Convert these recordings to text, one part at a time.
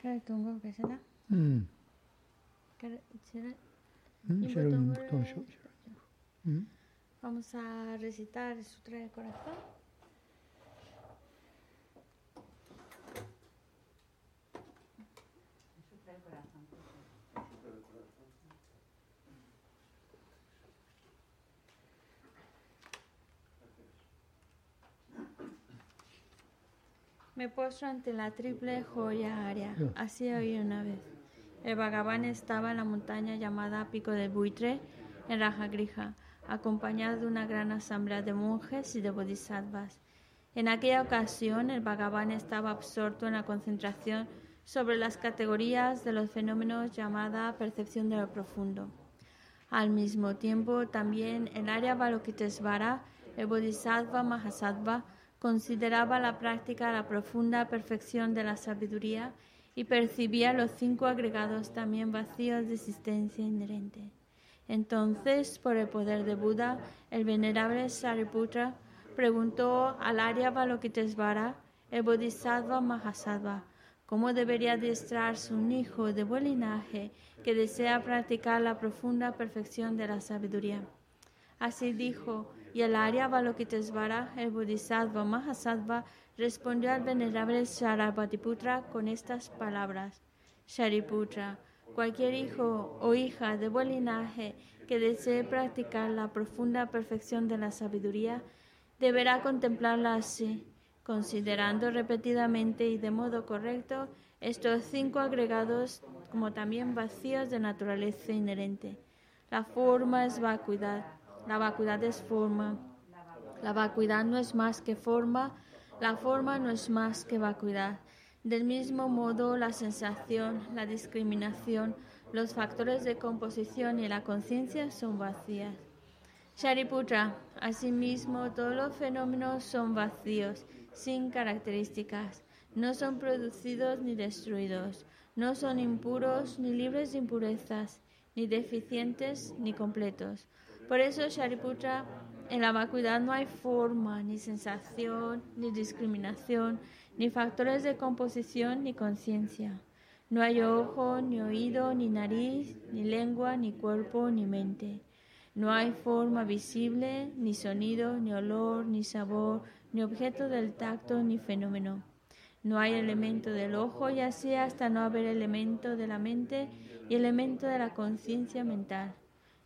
Kare tungo kesena. 음. Kare chira. 음, Y 새로운 보통을- 또 쇼- 쇼- 음. Vamos a recitar el Sutra del Corazón. Me postro ante la triple joya área. Así oí una vez. El Bhagavan estaba en la montaña llamada Pico del Buitre, en Rajagrija, acompañado de una gran asamblea de monjes y de bodhisattvas. En aquella ocasión, el Bhagavan estaba absorto en la concentración sobre las categorías de los fenómenos llamada percepción de lo profundo. Al mismo tiempo, también el área Balokitesvara, el Bodhisattva Mahasattva, consideraba la práctica la profunda perfección de la sabiduría y percibía los cinco agregados también vacíos de existencia inherente. Entonces, por el poder de Buda, el venerable Sariputra preguntó al Arya Balokitesvara, el Bodhisattva Mahasattva, cómo debería adiestrarse un hijo de buen linaje que desea practicar la profunda perfección de la sabiduría. Así dijo, y el Arya Balokitesvara, el Bodhisattva Mahasattva, respondió al venerable Sarabhatiputra con estas palabras. Shariputra, cualquier hijo o hija de buen linaje que desee practicar la profunda perfección de la sabiduría, deberá contemplarla así, considerando repetidamente y de modo correcto estos cinco agregados como también vacíos de naturaleza inherente. La forma es vacuidad, la vacuidad es forma, la vacuidad no es más que forma, la forma no es más que vacuidad. Del mismo modo, la sensación, la discriminación, los factores de composición y la conciencia son vacías. Shariputra, asimismo, todos los fenómenos son vacíos, sin características, no son producidos ni destruidos, no son impuros ni libres de impurezas, ni deficientes ni completos. Por eso, Shariputra, en la vacuidad no hay forma, ni sensación, ni discriminación, ni factores de composición, ni conciencia. No hay ojo, ni oído, ni nariz, ni lengua, ni cuerpo, ni mente. No hay forma visible, ni sonido, ni olor, ni sabor, ni objeto del tacto, ni fenómeno. No hay elemento del ojo y así hasta no haber elemento de la mente y elemento de la conciencia mental.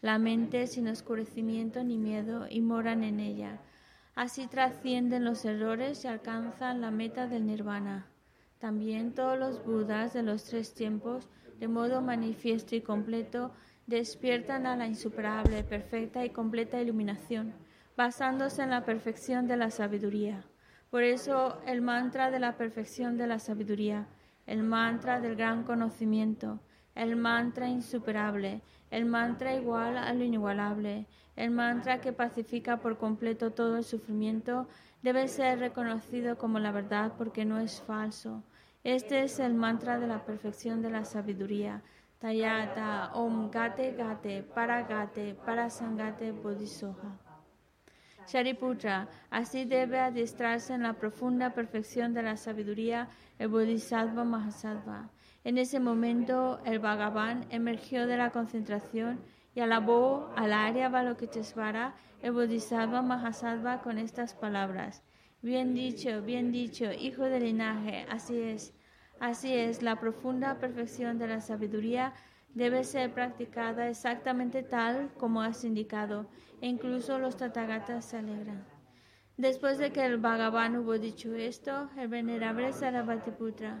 La mente sin oscurecimiento ni miedo y moran en ella. Así trascienden los errores y alcanzan la meta del nirvana. También todos los Budas de los tres tiempos, de modo manifiesto y completo, despiertan a la insuperable, perfecta y completa iluminación, basándose en la perfección de la sabiduría. Por eso el mantra de la perfección de la sabiduría, el mantra del gran conocimiento, el mantra insuperable, el mantra igual a lo inigualable, el mantra que pacifica por completo todo el sufrimiento, debe ser reconocido como la verdad porque no es falso. Este es el mantra de la perfección de la sabiduría, Tayata Om Gate Gate Para Gate Para Sangate Bodhisoha. Shariputra, así debe adiestrarse en la profunda perfección de la sabiduría el Bodhisattva Mahasattva. En ese momento el Bhagavan emergió de la concentración y alabó al Arya Balokitesvara, el Bodhisattva Mahasattva, con estas palabras. Bien dicho, bien dicho, hijo del linaje, así es. Así es, la profunda perfección de la sabiduría debe ser practicada exactamente tal como has indicado, e incluso los tatagatas se alegran. Después de que el Bhagavan hubo dicho esto, el venerable Sarabhatiputra,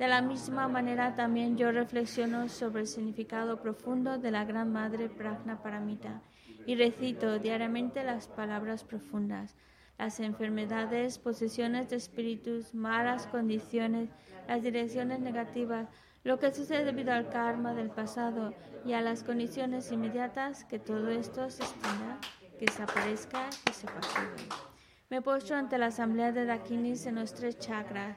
De la misma manera también yo reflexiono sobre el significado profundo de la Gran Madre Pragna Paramita y recito diariamente las palabras profundas. Las enfermedades, posesiones de espíritus, malas condiciones, las direcciones negativas, lo que sucede debido al karma del pasado y a las condiciones inmediatas, que todo esto se extinga, que desaparezca, que se pasive. Me postro ante la asamblea de Dakinis en los tres chakras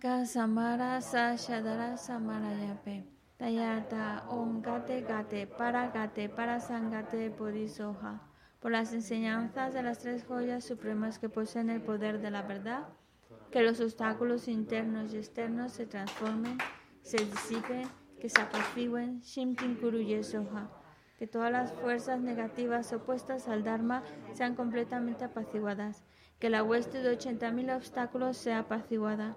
Samara Sashadara Samarayape. Tayata Om Gate Gate Para Gate Para Sangate Bodhisoha. Por las enseñanzas de las tres joyas supremas que poseen el poder de la verdad, que los obstáculos internos y externos se transformen, se disipen, que se apacigüen, Shimtin Kuru Yesoha. Que todas las fuerzas negativas opuestas al Dharma sean completamente apaciguadas. Que la hueste de 80.000 obstáculos sea apaciguada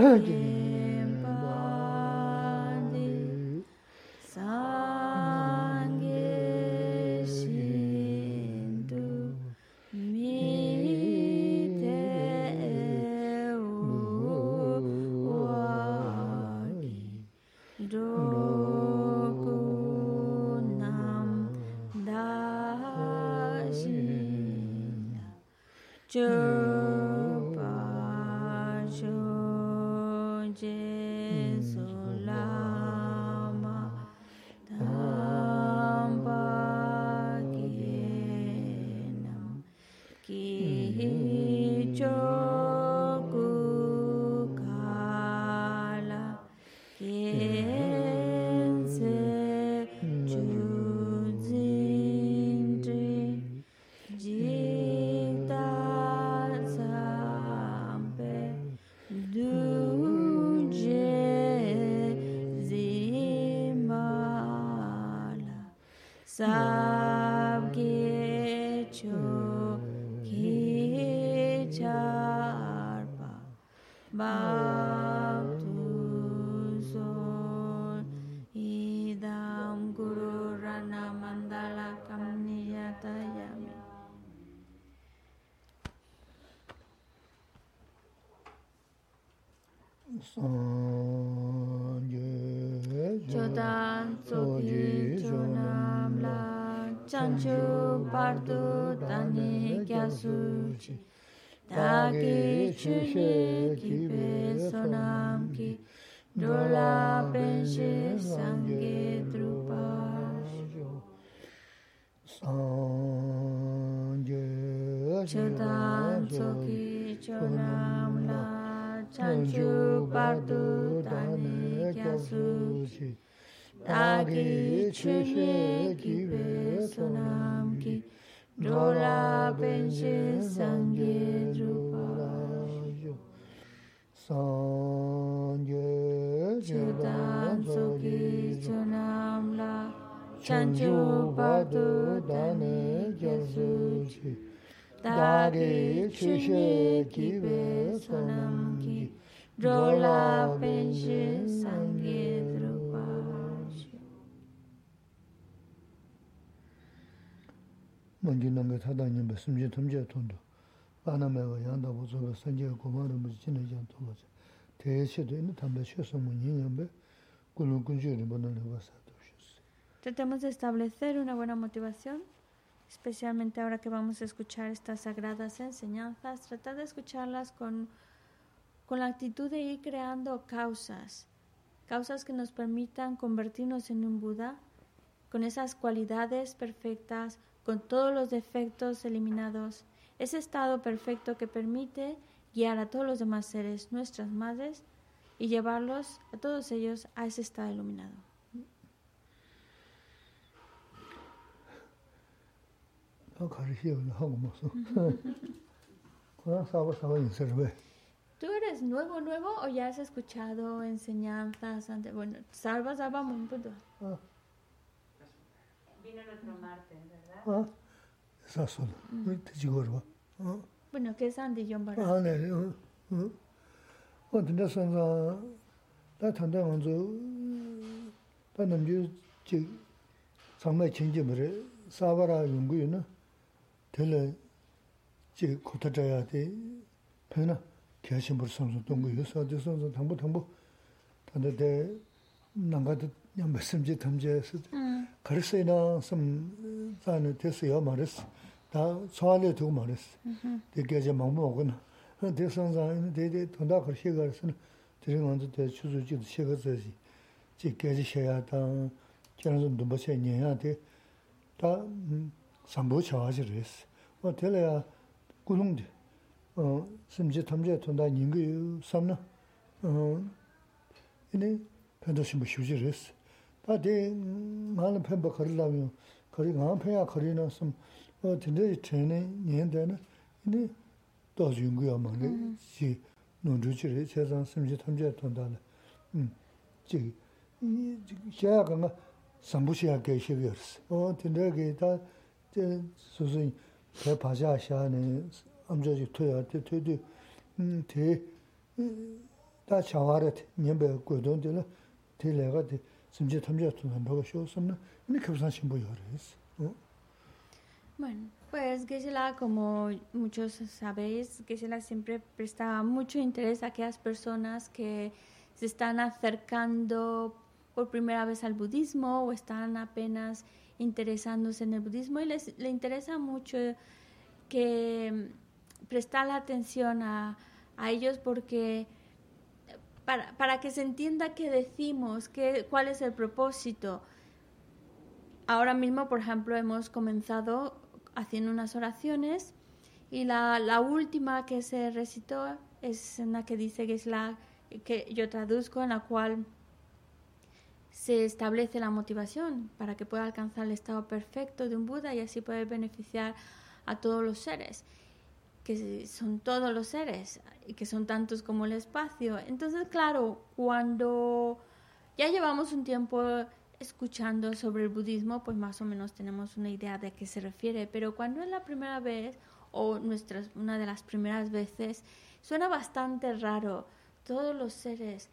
嗯今 çöle gibi sonam ki Dola benje sangye drupayo Sangye chudan soki chonam la Chanchu padu dane gyasuchi Dari chushe kibe sonam ki Dola benje sangye drupayo 먼저 남게 타다님 말씀지 탐제 돈도 아나메가 양다 보조가 선제 고마를 무지 지내지 않도록 대시도 있는 담배 쉬어서 뭐 인연배 꿀은 군주를 보는 거서 Tratemos de establecer una buena motivación, especialmente ahora que vamos a escuchar estas sagradas enseñanzas, tratar de escucharlas con, con la actitud de ir creando causas, causas que nos permitan convertirnos en un Buda, con esas cualidades perfectas, con todos los defectos eliminados, ese estado perfecto que permite guiar a todos los demás seres, nuestras madres, y llevarlos a todos ellos a ese estado iluminado. ¿Tú eres nuevo, nuevo o ya has escuchado enseñanzas antes? Bueno, salvas, salvamos un. Vino el otro martes. sa sol te ji gor ba bueno que san de yon bara ah ne o de san za da tan de wan zu da nam ju ji sang mai chen ji mre sa ba ra yung gu na de le ji ko ta ja ya de pe na ge shin bur san zu dong gu yu sa de san zu tang bu tang bu ta de nang ga de 그냥 말씀지 탐제에서, Mm, 가르세나, 좀, 사는 됐어요, 말했어. 다, 소환해 두고 말했어. 되게 이제 막 먹거나 대선상 대대 돈다 그렇게 가서는 드린 먼저 대 추수지도 시거서지 지게지 해야다 저는 좀 넘어서 해야 돼다 삼보 차와지를 했어 어 될래야 구릉데 어 심지 탐제 돈 다 인거 삼나 어 이네 편도시 뭐 휴지를 했어 다대 많은 편바 걸으려면 거리 가 편야 거리는 좀 어, 근데 전에 년대는 이제 또 연구야 막네. 지 논주지를 세상 심지 탐제 돈다는. 음. 지 이, 시야가 삼부시야 계시였어. 어, 근데 그다 저 소소히 배 바자샤네 암저지 토야 때 토도 음, 대 다 차와래 년배 고돈들 대래가 대 심지 탐제 돈다고 쇼스는 이렇게 급산 신부 열었어. 어? Bueno, pues Geshe-la, como muchos sabéis, Geshe-la siempre presta mucho interés a aquellas personas que se están acercando por primera vez al budismo o están apenas interesándose en el budismo y les le interesa mucho que prestar la atención a, a ellos porque para, que se entienda qué decimos, qué, cuál es el propósito. Ahora mismo, por ejemplo, hemos comenzado haciendo unas oraciones y la, última que se recitó es la que dice que es la que yo traduzco, en la cual se establece la motivación para que pueda alcanzar el estado perfecto de un Buda y así poder beneficiar a todos los seres, que son todos los seres y que son tantos como el espacio. Entonces, claro, cuando ya llevamos un tiempo escuchando sobre el budismo, pues más o menos tenemos una idea de qué se refiere, pero cuando es la primera vez o nuestras, una de las primeras veces, suena bastante raro, todos los seres.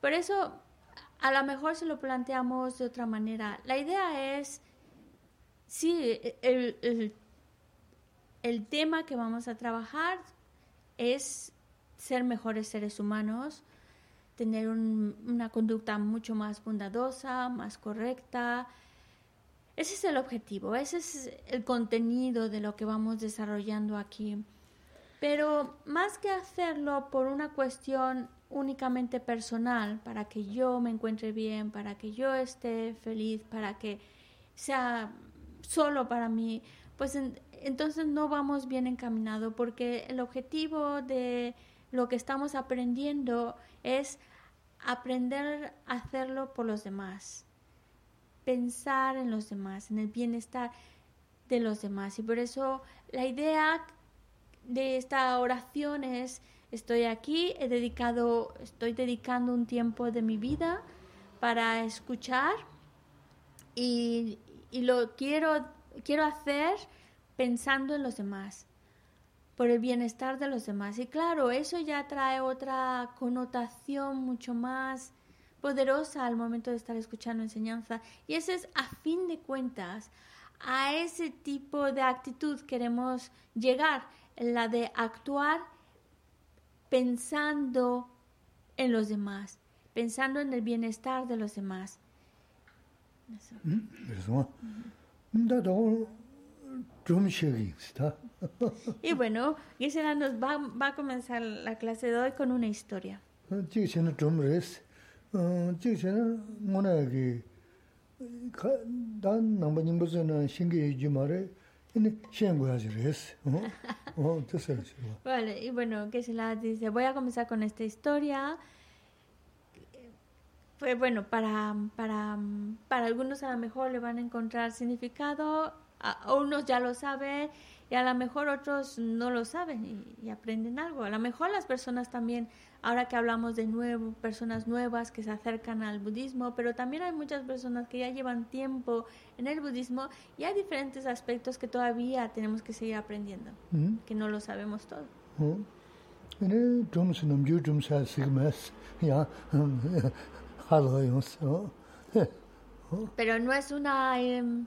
Por eso a lo mejor se lo planteamos de otra manera. La idea es, sí, el, tema que vamos a trabajar es ser mejores seres humanos, tener una conducta mucho más bondadosa, más correcta. Ese es el objetivo, ese es el contenido de lo que vamos desarrollando aquí. Pero más que hacerlo por una cuestión únicamente personal, para que yo me encuentre bien, para que yo esté feliz, para que sea solo para mí, pues entonces no vamos bien encaminados porque el objetivo de lo que estamos aprendiendo es aprender a hacerlo por los demás, pensar en los demás, en el bienestar de los demás. Y por eso la idea de esta oración es Estoy aquí, he dedicado, estoy dedicando un tiempo de mi vida para escuchar y, lo quiero, quiero hacer pensando en los demás, por el bienestar de los demás. Y claro, eso ya trae otra connotación mucho más poderosa al momento de estar escuchando enseñanza. Y eso es, a fin de cuentas, a ese tipo de actitud queremos llegar, la de actuar pensando en los demás, pensando en el bienestar de los demás. y bueno, Gisela nos va, va, a comenzar la clase de hoy con una historia. Vale, y bueno, que se la dice, voy a comenzar con esta historia. Pues bueno, para, para, para algunos a lo mejor le van a encontrar significado, a unos ya lo saben y a lo mejor otros no lo saben y aprenden algo. A lo mejor las personas también ahora que hablamos de nuevo, personas nuevas que se acercan al budismo, pero también hay muchas personas que ya llevan tiempo en el budismo y hay diferentes aspectos que todavía tenemos que seguir aprendiendo, mm. que no lo sabemos todo. Mm. Pero no es una em,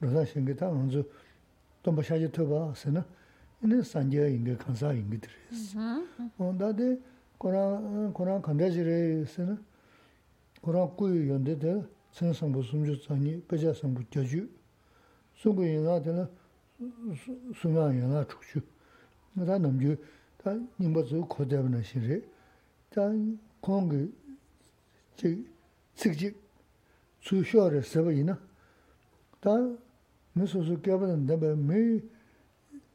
rōsā shīngi tā ngōnzu tōmba shāji tōba sē na, inē sāngyā ingi kānsā ingi tirēs. Dā dē mm-hmm. Kōrāng kāndrā jirē sē na, Kōrāng kūyō yondē tē tsēn sāmbu sumchū tsāngi, pēchā sāmbu gyāchū, sūngu yinā tē na, sūngā yinā chukchū. Dā namchū, dā nīmbā tsū kōdēba na shirē, dā kōngi tsik tsik tsū shō rē sēba yinā, dā mē sō sō kia bātā ndā bā mē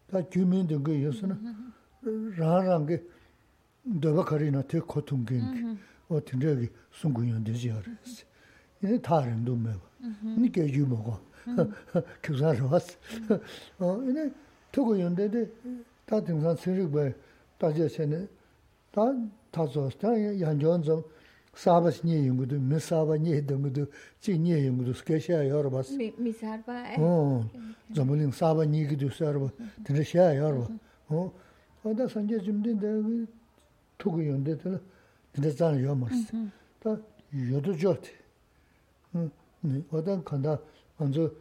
tā jū mē ndā gā yō sō na rā rā ngā ndā bā kārī na tē kō tōng gā ngā o tē ndā gā sōng gu yō ndā jī yā rā sī yā tā rā ndō mē bā nī kia jū mō gā kia sā rā wā sī yā tō gā yō ndā tā tīng sā sī rī bā tā jā sē nē tā tā sō sī tā yā njō nzō sāba nye yungudu, mi sāba nye dungudu, chik nye yungudu, suke shaya yorba. Mi sārba, eh? Oh, Zambuling sāba nye gidu sārba, tanda shaya yorba. Oh, oda sanje jimdi da tuku yungde tanda, tanda zana yomarsi. Mm-hmm. Ta yodo jorti. Hmm, oda kanda anzu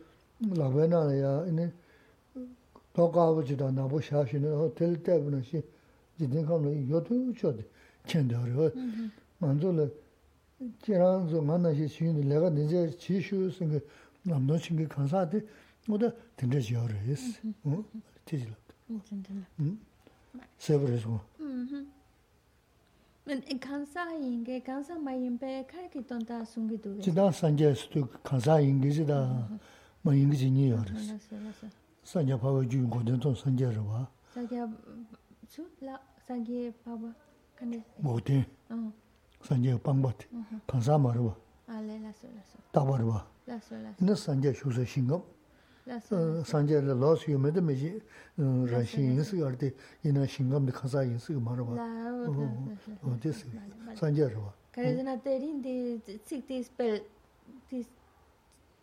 lakwe nana ya, ini tokawa jida nabu shashini, oh, teli tabi nashi, jidin kamla yodo jorti, chenda hori. Mm-hmm. Anzu lakwe, 지란조 만나시 쉬는 내가 이제 지슈스는 남도 친구 간사한테 뭐다 된대 지어를 했어. 어? 되지라. 응. 세브레스고. 음. 맨 간사인 게 간사 마인베 칼기 돈다 숨기도. 지다 산제스도 간사인 게지다. 뭐 인기지 니요. 산제 파워 주인 거든 돈 산제를 봐. 산제 주 산제 파워 간데. 뭐든. 어. 산제 방밭 강사 말어 알레라소라소 다버와 라소라소 너 산제 휴서 신금 산제 로스 유메데 메지 라시인스 여르데 이나 신금데 가사 인스 말어 봐 어디스 산제로 봐 그래서 나 때린데 틱티스펠 티스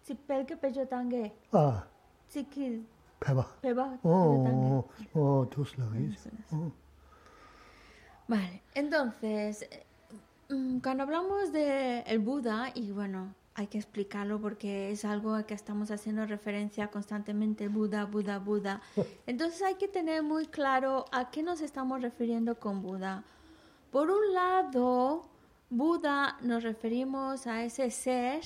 틱펠 게 빼줘 당게 아 틱히 배봐 배봐 어어 투슬라기 어 Vale, entonces, cuando hablamos de el Buda, y bueno, hay que explicarlo porque es algo a que estamos haciendo referencia constantemente, Buda, Buda, Buda. Entonces hay que tener muy claro a qué nos estamos refiriendo con Buda. Por un lado, Buda nos referimos a ese ser,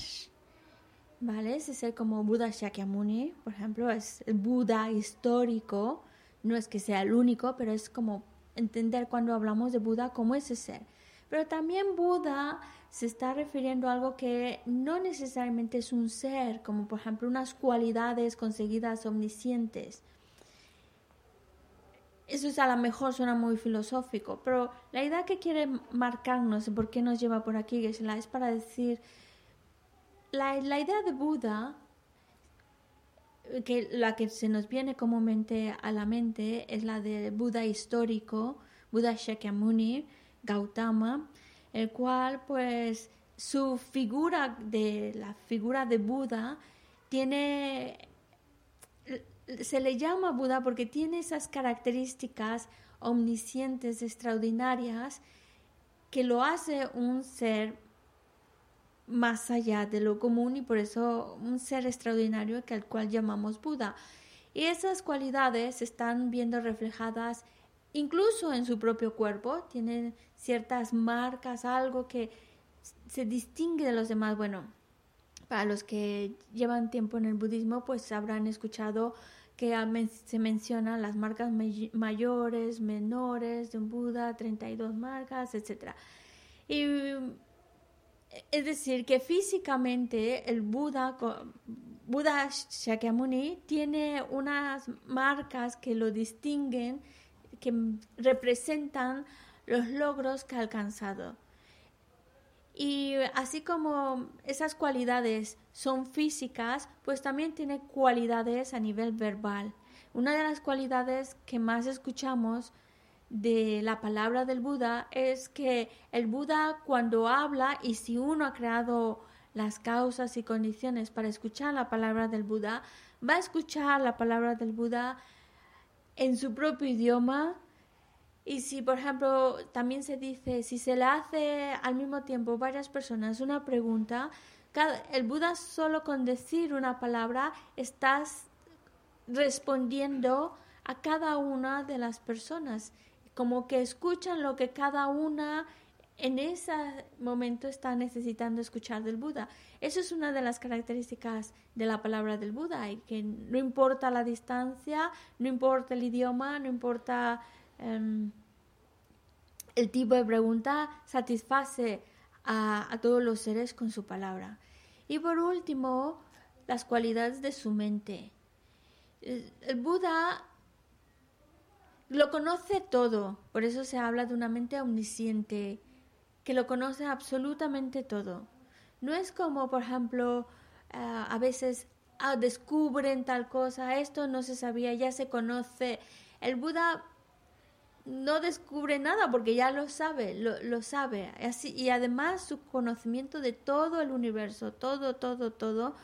¿vale? Ese ser como Buda Shakyamuni, por ejemplo, es el Buda histórico, no es que sea el único, pero es como entender cuando hablamos de Buda como ese ser. Pero también Buda se está refiriendo a algo que no necesariamente es un ser, como por ejemplo unas cualidades conseguidas omniscientes. Eso es a lo mejor suena muy filosófico, pero la idea que quiere marcarnos, por qué nos lleva por aquí, es para decir, la, la idea de Buda, que la que se nos viene comúnmente a la mente es la de Buda histórico, Buda Shakyamuni, Gautama, el cual pues su figura de la figura de Buda tiene se le llama Buda porque tiene esas características omniscientes extraordinarias que lo hace un ser más allá de lo común y por eso un ser extraordinario que al cual llamamos Buda. Y esas cualidades están viendo reflejadas incluso en su propio cuerpo, tiene ciertas marcas, algo que se distingue de los demás. Bueno, para los que llevan tiempo en el budismo, pues habrán escuchado que se mencionan las marcas mayores, menores de un Buda, 32 marcas, etc. Y es decir, que físicamente el Buda, Buda Shakyamuni, tiene unas marcas que lo distinguen que representan los logros que ha alcanzado. Y así como esas cualidades son físicas, pues también tiene cualidades a nivel verbal. Una de las cualidades que más escuchamos de la palabra del Buda es que el Buda cuando habla y si uno ha creado las causas y condiciones para escuchar la palabra del Buda, va a escuchar la palabra del Buda en su propio idioma. Y si, por ejemplo, también se dice, si se le hace al mismo tiempo varias personas una pregunta, el Buda solo con decir una palabra estás respondiendo a cada una de las personas, como que escuchan lo que cada una en ese momento está necesitando escuchar del Buda. Eso es una de las características de la palabra del Buda, y que no importa la distancia, no importa el idioma, no importa em, el tipo de pregunta, satisface a, todos los seres con su palabra. Y por último, las cualidades de su mente. El Buda lo conoce todo, por eso se habla de una mente omnisciente, que lo conoce absolutamente todo. No es como, por ejemplo, eh, a veces ah, descubren tal cosa, esto no se sabía, ya se conoce. El Buda no descubre nada porque ya lo sabe, lo, lo sabe. Así, y además su conocimiento de todo el universo, todo, todo, todo,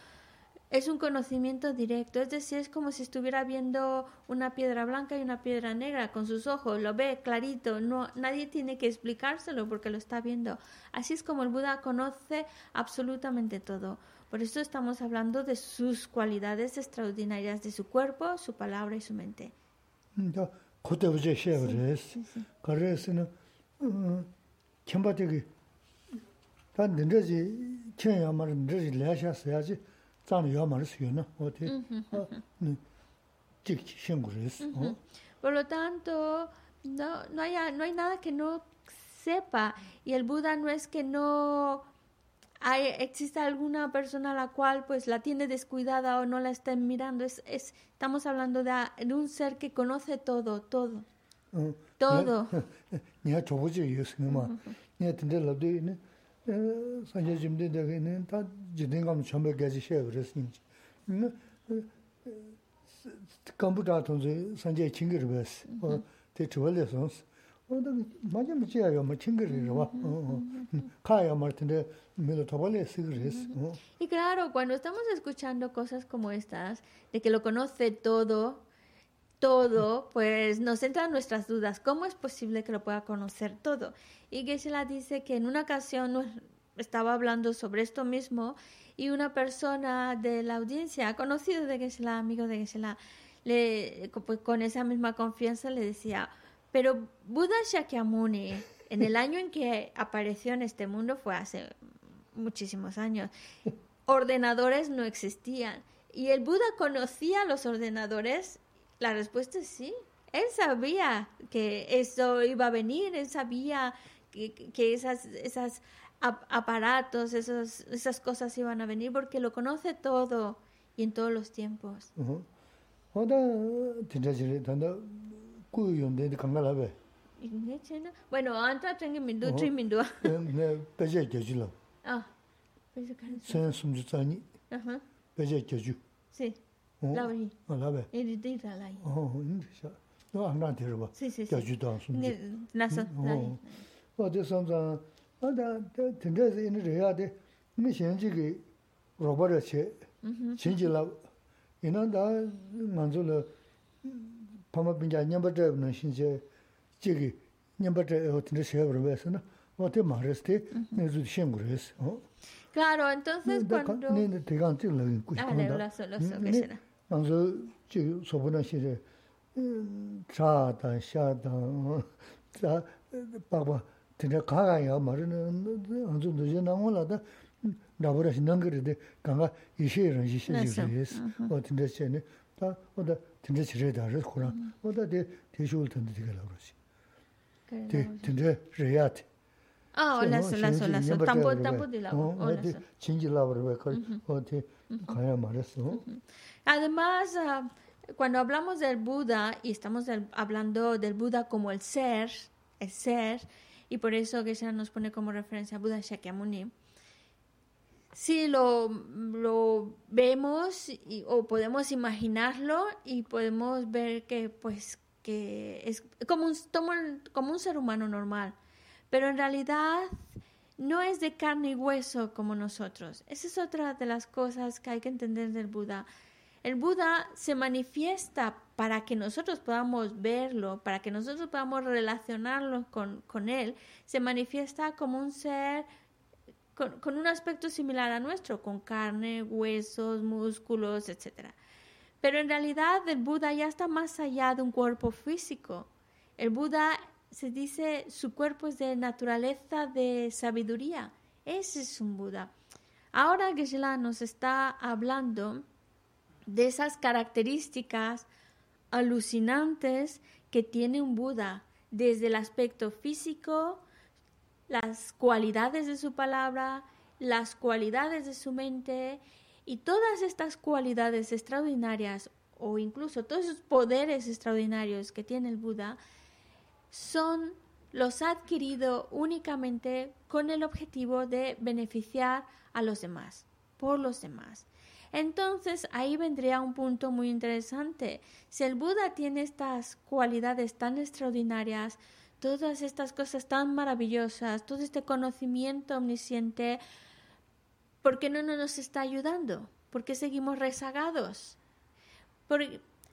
es un conocimiento directo, es decir, es como si estuviera viendo una piedra blanca y una piedra negra con sus ojos, lo ve clarito, no nadie tiene que explicárselo porque lo está viendo. Así es como el Buda conoce absolutamente todo. Por eso estamos hablando de sus cualidades extraordinarias de su cuerpo, su palabra y su mente. 그때 어제 쉐브레스 그래서는 캠바데기 단 늘지 켜야 말 늘지 래셔야지 짠 요마를 쓰요나? 어디 직 신고레스 어. Por lo tanto, no, no, hay, no hay nada que no sepa y el Buda no es que no hay, exista alguna persona a la cual pues la tiene descuidada o no la estén mirando. Es, es, estamos hablando de, de un ser que conoce todo, todo. Todo. Ni ha Y claro, cuando estamos escuchando cosas como estas, de que lo conoce todo, todo, pues nos entran nuestras dudas. ¿Cómo es posible que lo pueda conocer todo? Y Geshe-la dice que en una ocasión estaba hablando sobre esto mismo y una persona de la audiencia, conocido de Geshe-la, amigo de Geshe-la, le, pues, con esa misma confianza le decía, pero Buda Shakyamuni, en el año en que apareció en este mundo, fue hace muchísimos años, ordenadores no existían. Y el Buda conocía los ordenadores la respuesta es sí. Él sabía que eso iba a venir, él sabía que, que esas, esas aparatos, esos, esas cosas iban a venir, porque lo conoce todo y en todos los tiempos. Bueno, antes ku yonde de kanga la be ne chena bueno anta tengi mindu tri mindu ne peje geju la ah peje kan sen sumju tani aha peje geju si la ri la be e de de la yi oh ni sha no anga de ba geju da sumju ne na sa la yi o de sam za anda tenga ze ni re ya de ni shen ji ge robar che chin ji la ina da manzu la pāma piñcā ñamba chayab nā xīnchā chīgī ñamba chayab tindā xayab rā wēsā na wā tē mā rēs tē nē zū xēm gu rēs. Claro, entonces cuando... Nē nē tē kāng tī lā kī kūshī kūndā. Ah, lā sō, lā sō, kēshī rā. Nā sō chīgī sōpū nā xīnchā chā tā, xā tā, tā, pākpa tindā kā kā yā mā rā nā zū nā xī nā ngō lā tā rā rā xī nāng kī rā tē kāng kā yī xī rā xī xī xī rā 리데 강가 이시는 이시지 어 근데 쟤네 다 어다 근데 지레다 그러나 어다 대 대쇼를 텐데 되게 그러지 대 근데 레야트 Ah, hola, hola, hola, hola. Tampoco, tampoco de la hola. Chingi la verdad, o te kaya mares, Además, uh, cuando hablamos del Buda y estamos del, hablando del Buda como el ser, el ser, y por eso que se nos pone como referencia a Buda Shakyamuni, sí lo, lo vemos o podemos imaginarlo y podemos ver que pues que es como un, como un ser humano normal, pero en realidad no es de carne y hueso como nosotros. Esa es otra de las cosas que hay que entender del Buda. El Buda se manifiesta para que nosotros podamos verlo, para que nosotros podamos relacionarlo con, él. Se manifiesta como un ser con, un aspecto similar a nuestro, con carne, huesos, músculos, etc. Pero en realidad el Buda ya está más allá de un cuerpo físico. El Buda se dice su cuerpo es de naturaleza de sabiduría. Ese es un Buda. Ahora Geshe-la nos está hablando de esas características alucinantes que tiene un Buda, desde el aspecto físico, las cualidades de su palabra, las cualidades de su mente y todas estas cualidades extraordinarias o incluso todos esos poderes extraordinarios que tiene el Buda son los ha adquirido únicamente con el objetivo de beneficiar a los demás, por los demás. Entonces ahí vendría un punto muy interesante. Si el Buda tiene estas cualidades tan extraordinarias, todas estas cosas tan maravillosas, todo este conocimiento omnisciente, ¿por qué no nos está ayudando? ¿Por qué seguimos rezagados?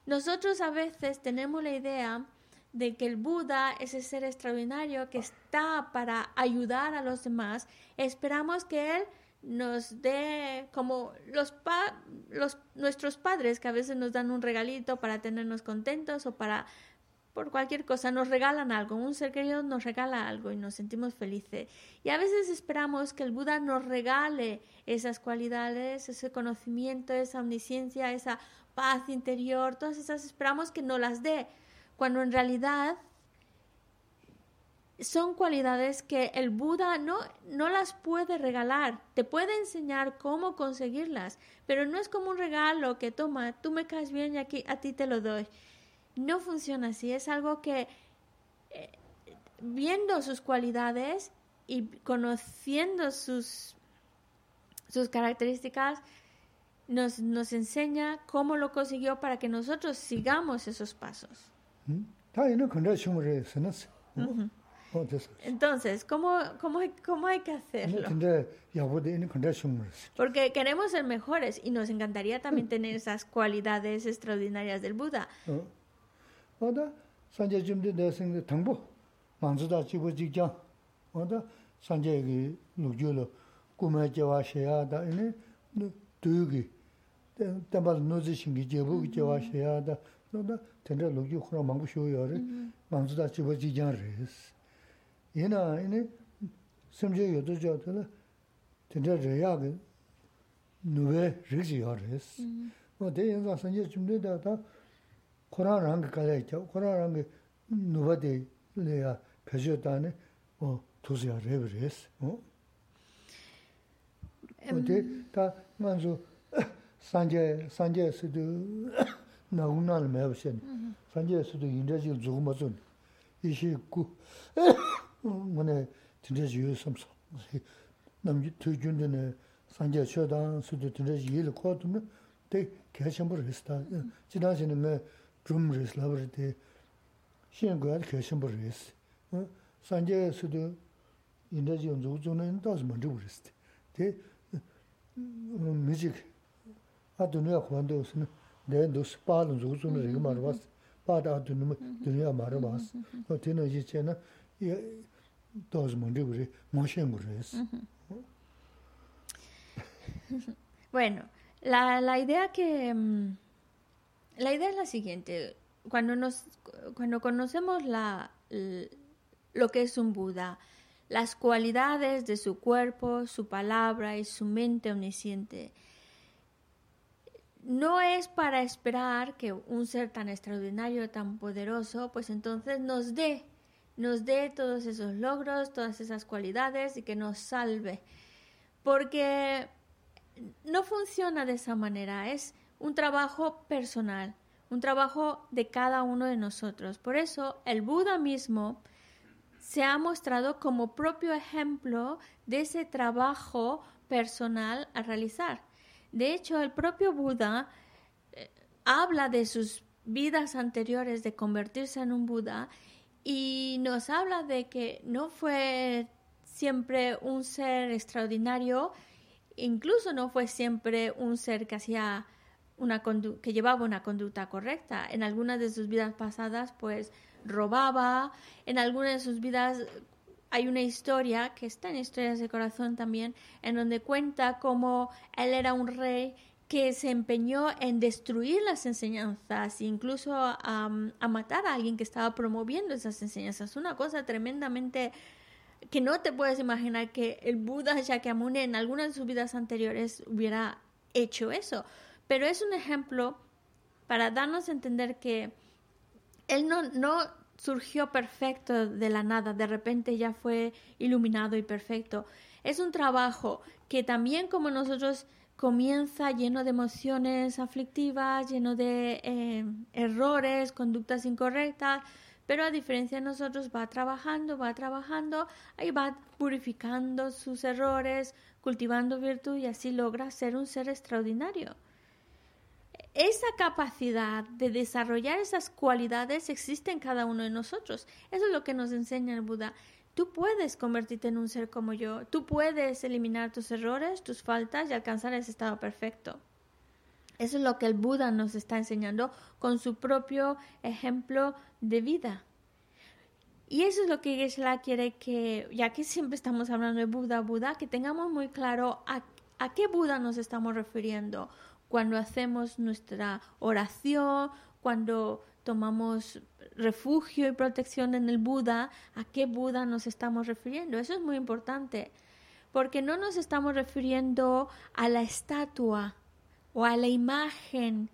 Nosotros a veces tenemos la idea de que el Buda, ese ser extraordinario que está para ayudar a los demás, esperamos que él nos dé como los, los nuestros padres que a veces nos dan un regalito para tenernos contentos o para por cualquier cosa, nos regalan algo, un ser querido nos regala algo y nos sentimos felices. Y a veces esperamos que el Buda nos regale esas cualidades, ese conocimiento, esa omnisciencia, esa paz interior, todas esas esperamos que nos las dé, cuando en realidad son cualidades que el Buda no, no las puede regalar, te puede enseñar cómo conseguirlas, pero no es como un regalo que toma, tú me caes bien y aquí a ti te lo doy. No funciona así, es algo que eh, viendo sus cualidades y conociendo sus, sus características, nos, nos enseña cómo lo consiguió para que nosotros sigamos esos pasos. ¿Mm? Entonces, ¿cómo, cómo, cómo hay que hacerlo? Porque queremos ser mejores y nos encantaría también tener esas cualidades extraordinarias del Buda. 어다 산제 준비 내생 당부 만주다 지고 직장 어다 산제 그 누교로 꿈에 제와셔야다 이니 두기 담발 노지 신기 제부 제와셔야다 너다 텐데 로기 호나 망부 쇼요레 만주다 지고 직장레스 얘나 이니 심제 요도 저들 텐데 저야게 누베 리지요레스 뭐 대연사 산제 준비다다 코란 랑게 가야죠. 코란 랑게 누바데 레야 가져다네 어 도저야 레브레스 어 어디 다 먼저 산제 산제스도 나우날 매버션 산제스도 인자지 조금만 이시 구 뭐네 진짜 지요 삼사 남지 투준드네 산제 쇼단 수도 진짜 일 코드는 대 개선을 했다 지난번에 좀 레슬라브르데 시행과를 결심부르스 산제 수도 인더지 온조조는 다스 먼저 부르스 데 뮤직 아드누야 관도스는 내 도스 빠는 조조는 이거 말아 봤어 바다 아드누 드누야 말아 봤어 또 되는 이제 제나 이 다스 먼저 부르 모션 부르스 Bueno, la, la idea que, mm, La idea es la siguiente. Cuando, nos, cuando conocemos lo que es un Buda, las cualidades de su cuerpo, su palabra y su mente omnisciente, no es para esperar que un ser tan extraordinario, tan poderoso, pues entonces nos dé, nos dé todos esos logros, todas esas cualidades y que nos salve. Porque no funciona de esa manera, es un trabajo personal, un trabajo de cada uno de nosotros. Por eso el Buda mismo se ha mostrado como propio ejemplo de ese trabajo personal a realizar. De hecho, el propio Buda eh, habla de sus vidas anteriores de convertirse en un Buda y nos habla de que no fue siempre un ser extraordinario, incluso no fue siempre un ser que hacía una que llevaba una conducta correcta. En algunas de sus vidas pasadas, pues robaba. En algunas de sus vidas hay una historia que está en Historias de Corazón también, en donde cuenta cómo él era un rey que se empeñó en destruir las enseñanzas, incluso a, matar a alguien que estaba promoviendo esas enseñanzas. Una cosa tremendamente que no te puedes imaginar que el Buda Shakyamuni en algunas de sus vidas anteriores hubiera hecho eso. Pero es un ejemplo para darnos a entender que él no, no surgió perfecto de la nada, de repente ya fue iluminado y perfecto. Es un trabajo que también como nosotros comienza lleno de emociones aflictivas, lleno de eh, errores, conductas incorrectas, pero a diferencia de nosotros va trabajando, va trabajando, ahí va purificando sus errores, cultivando virtud y así logra ser un ser extraordinario esa capacidad de desarrollar esas cualidades existe en cada uno de nosotros. Eso es lo que nos enseña el Buda. Tú puedes convertirte en un ser como yo. Tú puedes eliminar tus errores, tus faltas y alcanzar ese estado perfecto. Eso es lo que el Buda nos está enseñando con su propio ejemplo de vida. Y eso es lo que Geshe quiere que, ya que siempre estamos hablando de Buda, Buda, que tengamos muy claro a, a qué Buda nos estamos refiriendo cuando hacemos nuestra oración, cuando tomamos refugio y protección en el Buda, ¿a qué Buda nos estamos refiriendo? Eso es muy importante, porque no nos estamos refiriendo a la estatua o a la imagen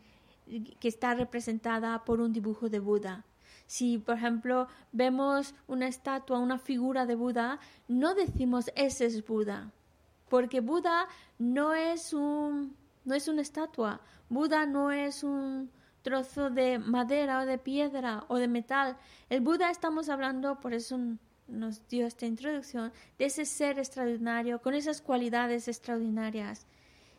que está representada por un dibujo de Buda. Si, por ejemplo, vemos una estatua, una figura de Buda, no decimos ese es Buda, porque Buda no es un no es una estatua, Buda no es un trozo de madera o de piedra o de metal. El Buda estamos hablando, por eso nos dio esta introducción, de ese ser extraordinario, con esas cualidades extraordinarias.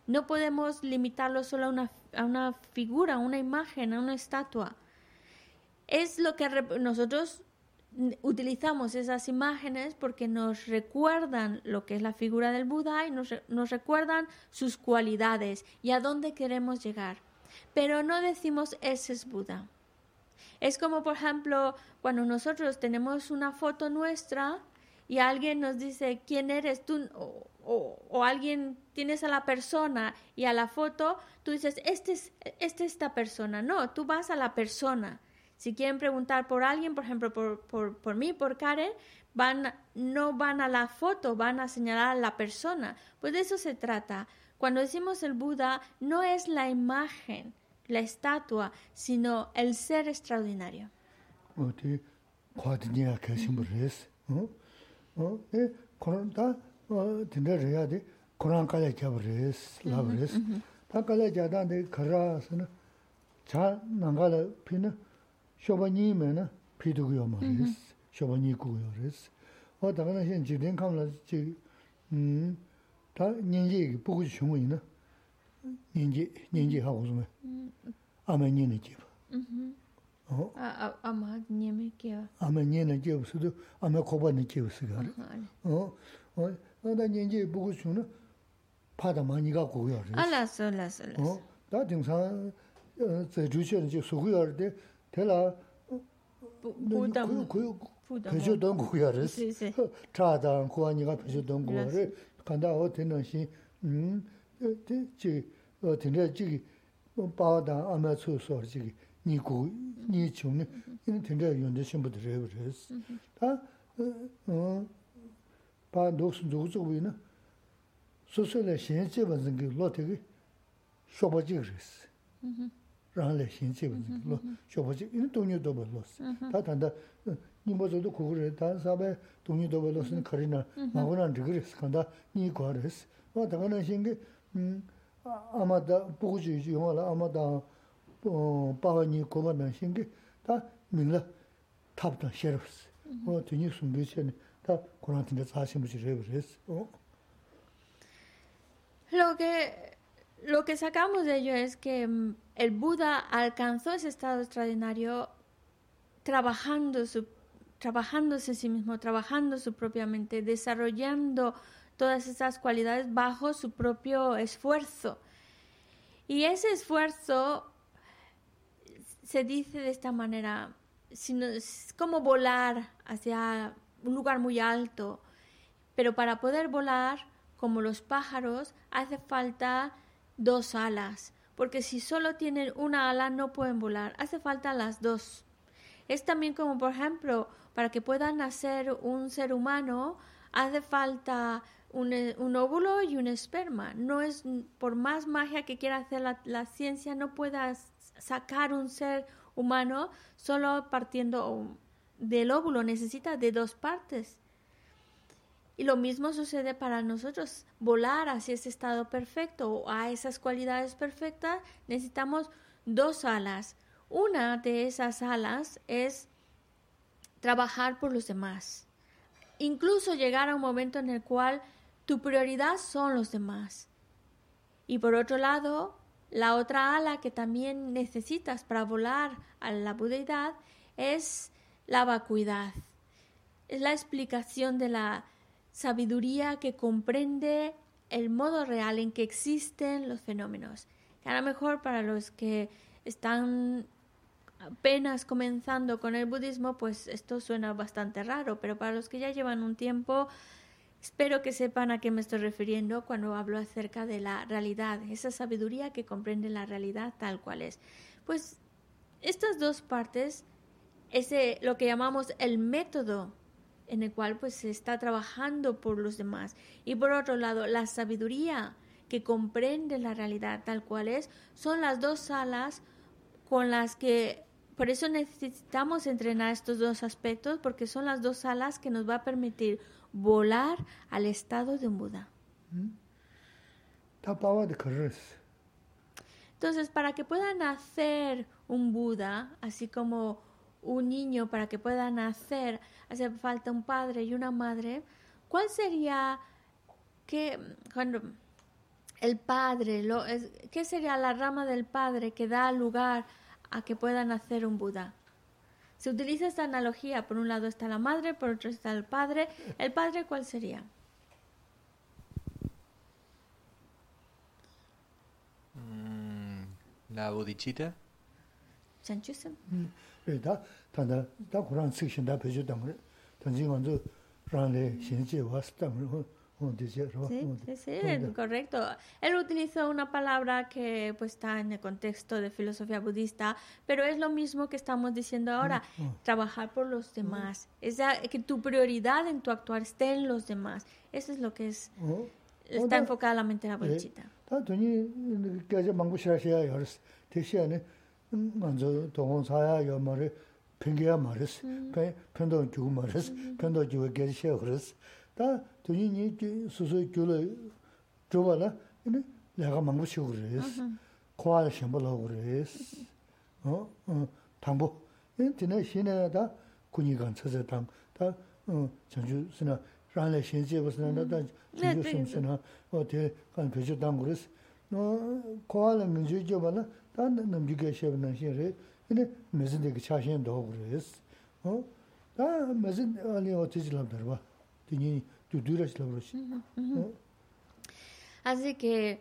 No podemos limitarlo solo a una, a una figura, a una imagen, a una estatua. Es lo que nosotros utilizamos esas imágenes porque nos recuerdan lo que es la figura del Buda y nos, nos, recuerdan sus cualidades y a dónde queremos llegar. Pero no decimos ese es Buda. Es como, por ejemplo, cuando nosotros tenemos una foto nuestra y alguien nos dice quién eres tú o, alguien tienes a la persona y a la foto, tú dices, este es, este es esta persona. No, tú vas a la persona si quieren preguntar por alguien, por ejemplo, por, por, por mí, por Karen, van, no van a la foto, van a señalar a la persona. Pues de eso se trata. Cuando decimos el Buda, no es la imagen, la estatua, sino el ser extraordinario. 쇼바니 메나 피두고요 말이스 쇼바니 구요레스 어 다가나 신 지된 캄라 지음다 년지 보고 중이나 년지 년지 하고 좀 아마 년의 집 어 아마 년의 집 아마 년의 집 수도 아마 고반의 집 수가 어어 나다 년지 보고 중은 파다 많이 갖고 요레스 알았어 알았어 알았어 다 등산 제 주체는 지 수고요 때 tela kuyo pechoo don kuya res chaadaan kuwa niga pechoo don kuya re kanda o tena shi tena chigi paadaan ama tsu sor chigi ni ku, ni chung ni tena yonde shimbo dhrev res ta paa doksun zogu zogu ina susu la shen che banzangi lo tegi shoba chigi res rāngla xīnchī bā nī lō, shōpa chī, inī tōnyū tōpa lō sī. Mm-hmm. Tā tānda, nīmbā tō tō kukū rē, tā sābē tōnyū tōpa lō sī nī kārī nā, mm-hmm. mā gu nā rīg rī sī, kāndā nī kuwa rī sī. Wā tā kā nā xīngi, mm, āmā tā, pūku chī chī yuwa lā, āmā tā, pāwa nī kuwa nā xīngi, tā mīng lā, tāp tā xē rī sī. Mm-hmm. Wā tōnyū sūmbī chī nī, tā kurā tīnda tsā xīmbu chī rē bā rī sī. Lō lo que sacamos de ello es que el Buda alcanzó ese estado extraordinario trabajando su, trabajándose en sí mismo, trabajando su propia mente, desarrollando todas esas cualidades bajo su propio esfuerzo. Y ese esfuerzo se dice de esta manera, es como volar hacia un lugar muy alto, pero para poder volar, como los pájaros, hace falta dos alas porque si solo tienen una ala no pueden volar, hace falta las dos. Es también como, por ejemplo, para que puedan nacer un ser humano, hace falta un, óvulo y un esperma. No es, por más magia que quiera hacer la, la ciencia, no pueda sacar un ser humano solo partiendo del óvulo, necesita de dos partes. Y lo mismo sucede para nosotros. Volar hacia ese estado perfecto o a esas cualidades perfectas necesitamos dos alas. Una de esas alas es trabajar por los demás. Incluso llegar a un momento en el cual tu prioridad son los demás. Y por otro lado, la otra ala que también necesitas para volar a la budeidad es la vacuidad. Es la explicación de la sabiduría que comprende el modo real en que existen los fenómenos. a lo mejor para los que están apenas comenzando con el budismo, pues esto suena bastante raro, pero para los que ya llevan un tiempo, espero que sepan a qué me estoy refiriendo cuando hablo acerca de la realidad, esa sabiduría que comprende la realidad tal cual es. Pues estas dos partes, ese lo que llamamos el método en el cual pues se está trabajando por los demás y por otro lado la sabiduría que comprende la realidad tal cual es, son las dos alas con las que por eso necesitamos entrenar estos dos aspectos porque son las dos alas que nos va a permitir volar al estado de un Buda. ¿Mm? Entonces, para que pueda nacer un Buda, así como un niño, para que pueda nacer, hace falta un padre y una madre, ¿cuál sería que cuando el padre, lo, qué sería la rama del padre que da lugar a que pueda nacer un Buda? Se utiliza esta analogía, por un lado está la madre, por otro está el padre. ¿El padre cuál sería? la bodhicitta chanchusen re da ta da da quran sik shin da pe ju dang re tan jing wan zu ran le xin ji wa sta mo Sí, sí, correcto. Él utilizó una palabra que pues está en el contexto de filosofía budista, pero es lo mismo que estamos diciendo ahora, trabajar por los demás. Es que tu prioridad en tu actuar esté en los demás. Eso es lo que es está enfocada la mente en la bodhicitta. 다 돈이 깨져 망부시라시야 열스 대시에는 먼저 동원 사야 요 말에 팽게야 말스 배 편도 주고 말스 편도 주고 깨지셔 그랬어 다 돈이 니 수수 줄을 줘봐라 근데 내가 망부시 그랬어 코알 심벌로 그랬어 어 당보 인터넷 신에다 군이간 찾아 당다어 전주 스나 rānglā shēnshē bā sā nā dā jīyō sōṃ sā nā wā tē kān pēchō tāṅ gu rē sā nō kōwā lā ngā jīyō jō bā nā tā nā mjī kā rē yinā wā tū Así que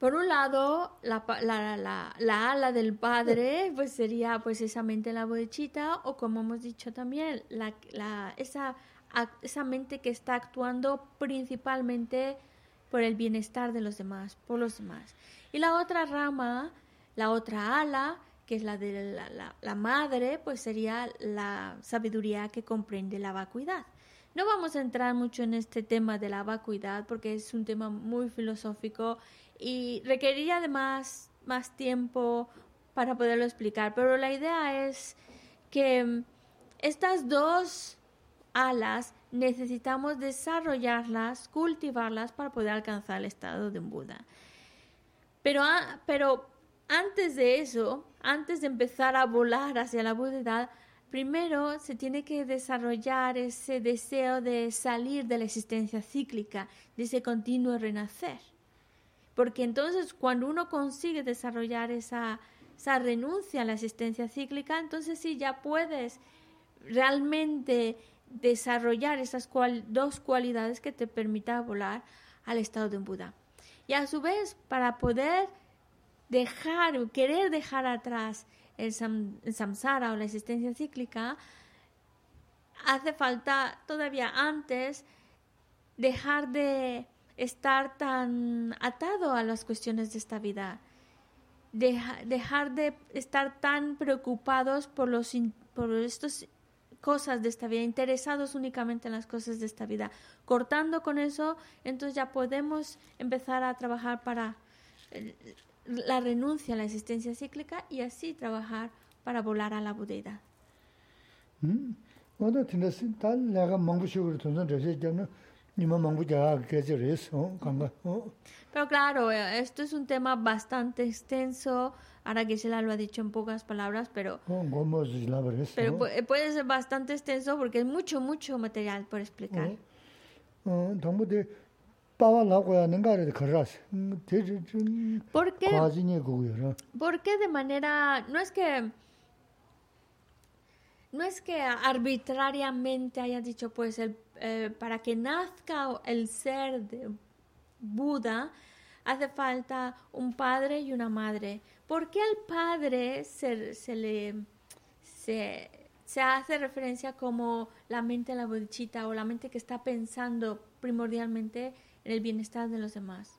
Por un lado, la, la, la, la, ala del padre pues sería pues esa mente la bodechita o como hemos dicho también, la, la, esa esa mente que está actuando principalmente por el bienestar de los demás, por los demás. Y la otra rama, la otra ala, que es la de la, madre, pues sería la sabiduría que comprende la vacuidad. No vamos a entrar mucho en este tema de la vacuidad porque es un tema muy filosófico y requeriría además más tiempo para poderlo explicar, pero la idea es que estas dos alas, necesitamos desarrollarlas, cultivarlas para poder alcanzar el estado de un Buda. Pero, pero antes de eso, antes de empezar a volar hacia la Buda, primero se tiene que desarrollar ese deseo de salir de la existencia cíclica, de ese continuo renacer. Porque entonces cuando uno consigue desarrollar esa, esa renuncia a la existencia cíclica, entonces sí ya puedes realmente desarrollar esas dos cualidades que te permita volar al estado de un Buda. Y a su vez, para poder dejar, querer dejar atrás el, samsara o la existencia cíclica, hace falta todavía antes dejar de estar tan atado a las cuestiones de esta vida, dejar de estar tan preocupados por, los, por estos cosas de esta vida, interesados únicamente en las cosas de esta vida. Cortando con eso, entonces ya podemos empezar a trabajar para la renuncia a la existencia cíclica y así trabajar para volar a la. Mm. Pero claro, eh, esto es un tema bastante extenso. Ahora que se lo ha dicho en pocas palabras, pero, pero puede ser bastante extenso porque es mucho, mucho material por explicar. ¿Por qué? Porque de manera, no es que no es que arbitrariamente haya dicho, pues, el, eh, para que nazca el ser de Buda, hace falta un padre y una madre. ¿Por qué al padre se, se le se, hace referencia como la mente de la bodichita o la mente que está pensando primordialmente en el bienestar de los demás?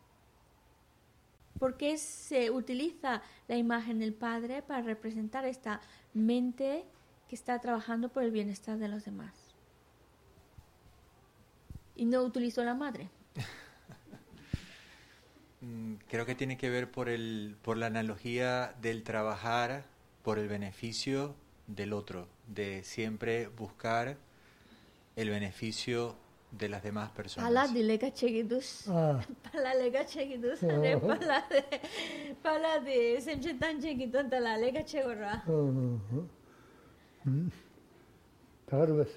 ¿Por qué se utiliza la imagen del padre para representar esta mente que está trabajando por el bienestar de los demás? Y no utilizó la madre. Mm, creo que tiene que ver por, el, por la analogía del trabajar por el beneficio del otro, de siempre buscar el beneficio de las demás personas. Pala de lega chegidus. Pala lega chegidus. Are pala de pala de semche tan chegidun tala lega chegorra. Tarvas.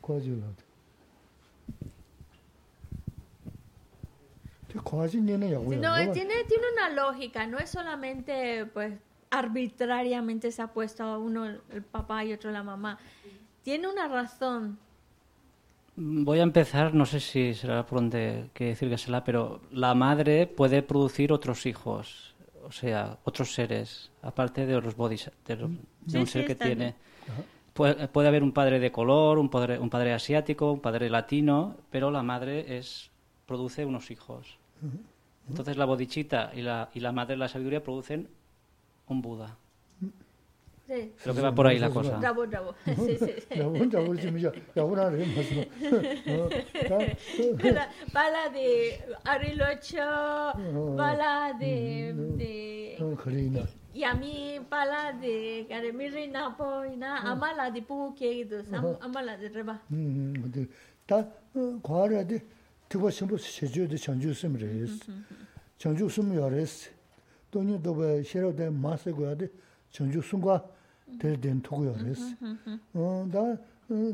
Kwajulad. No, tiene, tiene una lógica, no es solamente pues arbitrariamente se ha puesto uno el papá y otro la mamá. Tiene una razón. Voy a empezar, no sé si será por donde que decir que será, pero la madre puede producir otros hijos, o sea, otros seres, aparte de los bodies, de, un ser que tiene. Puede, puede, haber un padre de color, un padre, un padre asiático, un padre latino, pero la madre es produce unos hijos. Entonces la bodichita y la, y la madre de la sabiduría producen un Buda. Sí. Creo que va por ahí la cosa. Bravo, bravo. Sí, sí. Bravo, bravo, sí, mira. Ya ahora le más. Bala de Arilocho, bala de de Angelina. Y a mí bala de Garemirina poina, amala de Puke de amala de Reba. Mm, ta 과라 de tipo simple sejo de chanju simres. Chanju sum yores. Tonyo dobe shero de masse goade chanju sungwa maasa goya de chanchu sumga tel den togo ya reis. Da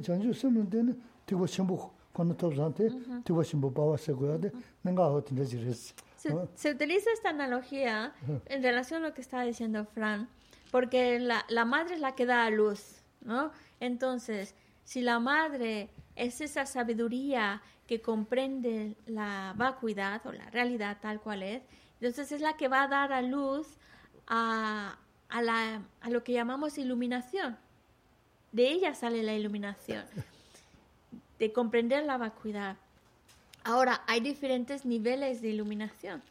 chanchu sim den tiba shimbo kono top zante, tiba shimbo bawa se goya de nenga ho tinda ji reis. Se utiliza esta analogía en relación a lo que estaba diciendo Fran, porque la, la madre es la que da a luz, ¿no? Entonces, si la madre es esa sabiduría que comprende la vacuidad o la realidad tal cual es, entonces es la que va a dar a luz a, a, lo que llamamos iluminación. De ella sale la iluminación, de comprender la vacuidad. Ahora, hay diferentes niveles de iluminación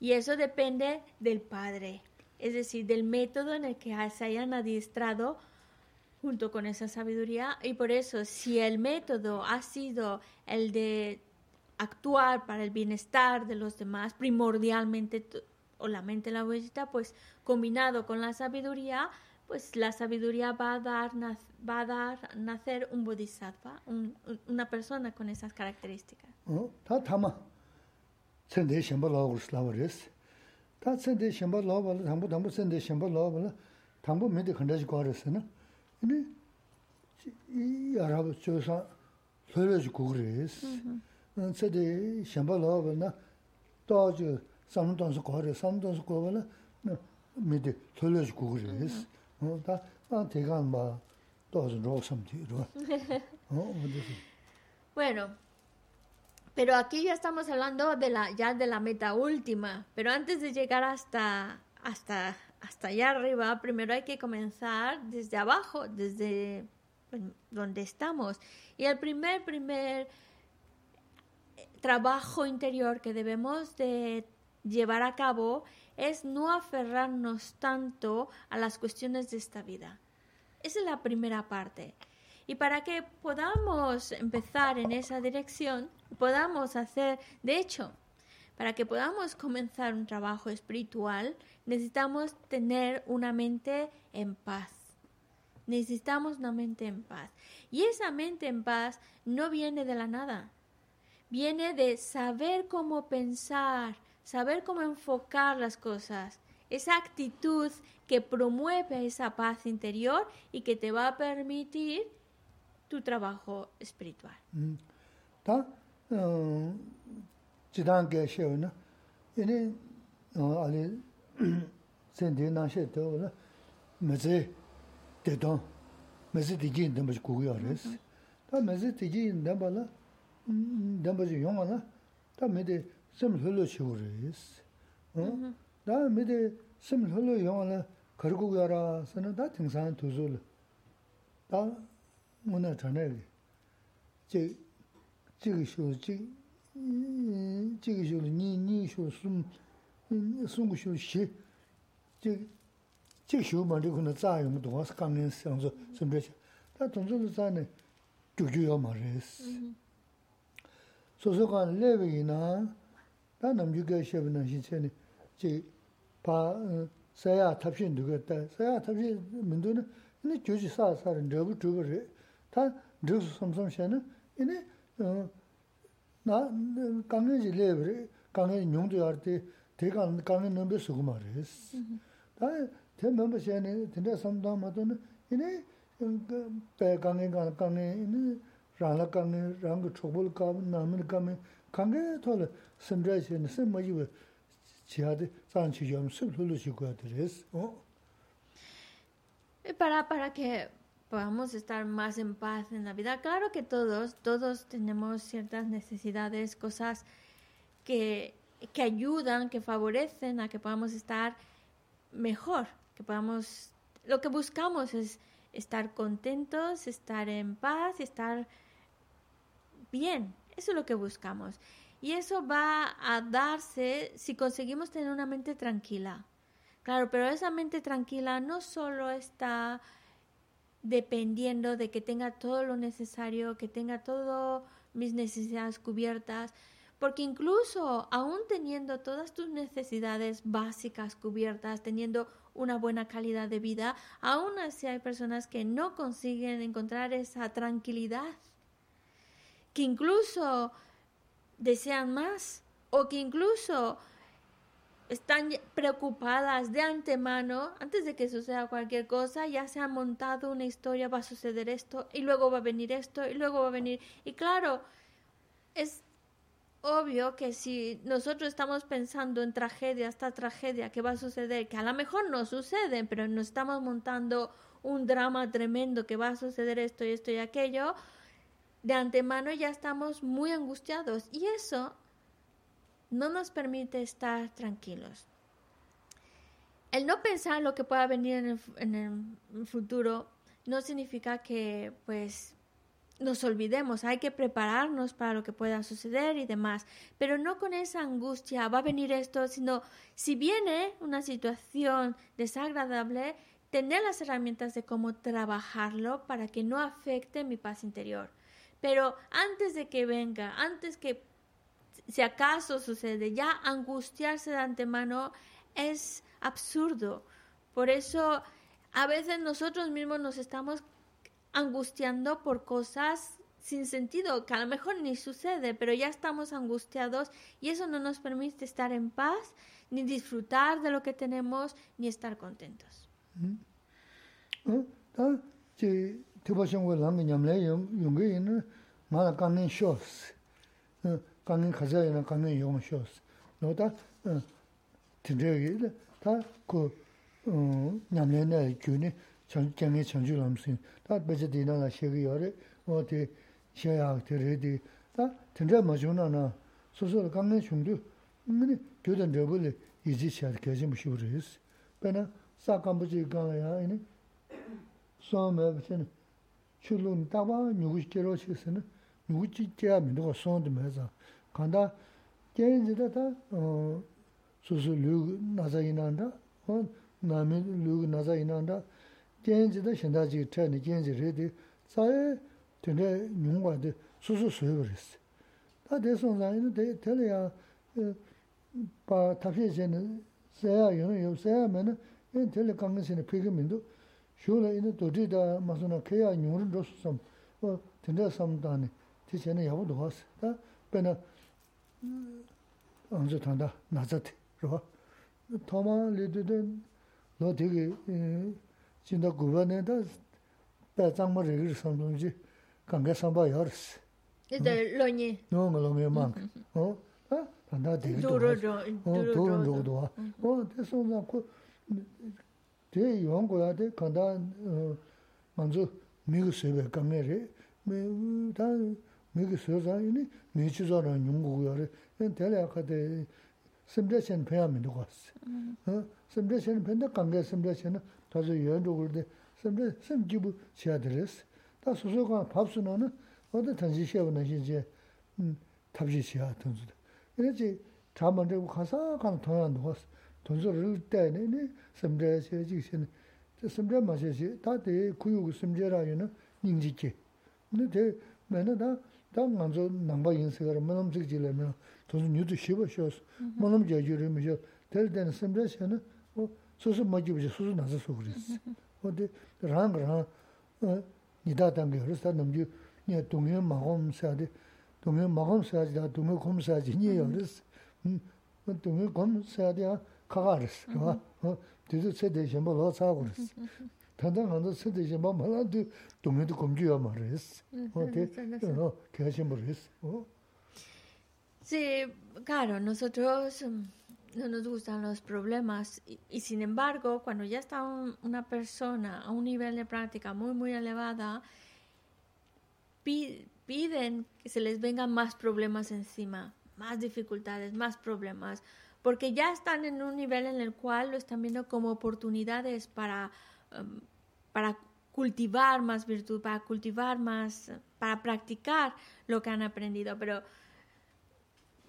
y eso depende del Padre, es decir, del método en el que se hayan adiestrado junto con esa sabiduría y por eso si el método ha sido el de actuar para el bienestar de los demás primordialmente o la mente la pues combinado con la sabiduría, pues la sabiduría va a dar, va a dar nacer un bodhisattva, una persona con esas características samdansu samdansu midi. Da tegan ba dozun. Bueno, pero aquí ya estamos hablando de la, ya de la meta última, pero antes de llegar hasta, hasta, hasta allá arriba, primero hay que comenzar desde abajo, desde donde estamos. Y el primer, primer eh, trabajo interior que debemos de llevar a cabo es no aferrarnos tanto a las cuestiones de esta vida. Esa es la primera parte. Y para que podamos empezar en esa dirección, podamos hacer, de hecho, para que podamos comenzar un trabajo espiritual, necesitamos tener una mente en paz. Necesitamos una mente en paz. Y esa mente en paz no viene de la nada. Viene de saber cómo pensar, saber cómo enfocar las cosas. Esa actitud que promueve esa paz interior y que te va a permitir tu trabajo espiritual. Mm. midi sim 흘러 shivuris. 다 미데 sim 흘러 영화나 걸고 가라 서는 다 등산 두줄. 다 문에 전에 제 지기 쇼지 지기 쇼로 니니쇼숨 송구쇼 시 지기 지쇼 만들고는 자용 동화스 강년 상조 준비. 다 동전도 자네 주주요 말레스. 소소간 레베이나 다 남주가 쉐브는 신체니 지바 사야 탑신 누가다 사야 탑신 문도는 근데 교지 사사는 너무 두거래 다 드스 섬섬샤는 이네 나 강내지 레브리 강내 용도 할때 대가 강내 넘버 쓰고 말했어. 다 대넘버 샤네 근데 섬도 맞는 이네 배 강내 강내 이네 라라 강내 랑 초볼 감 남은 감에 강내 돌 선자시는 선머지 지하데 산치 좀 습hul로 시고 하더랬어. 어. para para que podamos estar más en paz en la vida. Claro que todos, todos tenemos ciertas necesidades, cosas que, que ayudan, que favorecen a que podamos estar mejor, que podamos... Lo que buscamos es estar contentos, estar en paz, estar bien. eso es lo que buscamos. Y eso va a darse si conseguimos tener una mente tranquila. Claro, pero esa mente tranquila no solo está dependiendo de que tenga todo lo necesario, que tenga todas mis necesidades cubiertas, porque incluso aún teniendo todas tus necesidades básicas cubiertas, teniendo una buena calidad de vida, aún así hay personas que no consiguen encontrar esa tranquilidad, que incluso desean más o que incluso están preocupadas de antemano, antes de que suceda cualquier cosa, ya se ha montado una historia, va a suceder esto, y luego va a venir esto, y luego va a venir. Y claro, es obvio que si nosotros estamos pensando en tragedia, esta tragedia que va a suceder, que a lo mejor no sucede, pero nos estamos montando un drama tremendo que va a suceder esto y esto y aquello, de antemano ya estamos muy angustiados. Y eso no nos permite estar tranquilos. El no pensar lo que pueda venir en el, futuro no significa que pues nos olvidemos, hay que prepararnos para lo que pueda suceder y demás, pero no con esa angustia, va a venir esto, sino si viene una situación desagradable, tener las herramientas de cómo trabajarlo para que no afecte mi paz interior. Pero antes de que venga, antes que si acaso sucede, ya angustiarse de antemano es absurdo. Por eso a veces nosotros mismos nos estamos angustiando por cosas sin sentido, que a lo mejor ni sucede, pero ya estamos angustiados y eso no nos permite estar en paz, ni disfrutar de lo que tenemos, ni estar contentos. Mm. Mm. Ah, sí. tiba shungwa lami nyamlaya yungi ina mara kanin shos, kanin khazaya ina kanin yung shos. Eh, no ta eh, tindraya ila, ta ku eh, nyamlaya na gyuni jangi chanchu lamsin, ta bacha di ina la shegi yore, o di shaya di re di, ta tindraya ma shungna na soso la kanin shungdu, mini gyudan drabu li izi shayad kajim shivu reyes. Pena sa kambuchi kanga ya ina, suwa maya bachana, 출론 따바 누구 시켜로 시스는 누구 지켜야 민도가 손도 매자 간다 제인지다 다 수수 류 나자이난다 어 나미 류 나자이난다 제인지다 신다지 트니 제인지 레디 사에 되네 용과데 수수 수여버렸어 다 대선자는 대 대려야 바 타피제는 세야 용요 세야면은 이 텔레 강신의 피그민도 쇼라 이는 도디다 마서나 케야 용을 줬어 어 된다 삼다네 티제는 야고도 왔어 다 배나 āngzhī tāndā nācā tī, rūpa. Tōmā lī tū tū lō tī kī jindā guvā nē tā bē tsāngmā rī kī rī sāmbā jī kāngā sāmbā yā rī sī. Ī tā lō nī? Nō ngā lō ngā māng. Tāndā tī kī tū wā sī. Tū rō rō tū wā. Tē sō ngā kū tē yuāng gu yā tē yuwaan kuyā tē kāndā mānzu mīgī sēbē kāngē rē, tā mīgī sē sā yinī mīchī sā rā nyungu kuyā rē, yinī tēlā yā kā tē simchā chēn pēyā mī tukā sī. Simchā chēn pēyā kāngē simchā chēn tā sū yuwaan tukū rē, simchā sim jību chiyā tē rē sī. Tā sū sū kāng pāp sū nā nā, wā tā tāngshī shē wā nā shī chē tabshī chiyā tāng sū tā. Yinī chī tā māntā kā sā kāng tāyā tukā sī. 밥수나는 어디 단지 시험은 이제 음 tabji chiya tunzu. Ine chi chaman ribu khasa khan tunya nuwas, tunzu ril tay ni, ni simjaya chiya chik xin, simjaya ma chiya chi, ta te kuyu ku simjaya ra yu na nyingji chi. Ine te, mayna ta, ta nganzo nangba yinsi gara, manam chik chi layma, tunzu nyudu shiba shios, manam jaya yu rima shios, tel tena simjaya chiya na, susu ma jibu chi, susu nasa sukuris. O te, rang rang, nida tangi haris, ta namju, niya tungyo mahom sayade, 동네 먹음 사지다 동네 곰 사지 니요르스 음 동네 곰 사지야 카가르스 그봐 어 뒤도 세대 좀 벌어 사고르스 단단 한도 세대 좀 말아도 동네도 곰주야 말이스 어때 어 개신 버리스 어 Sí, claro, nosotros no nos gustan los problemas y, y, sin embargo, cuando ya está un, una persona a un nivel de práctica muy, muy elevada, pide, piden que se les vengan más problemas encima, más dificultades, más problemas, porque ya están en un nivel en el cual lo están viendo como oportunidades para, um, para cultivar más virtud, para cultivar más, para practicar lo que han aprendido, pero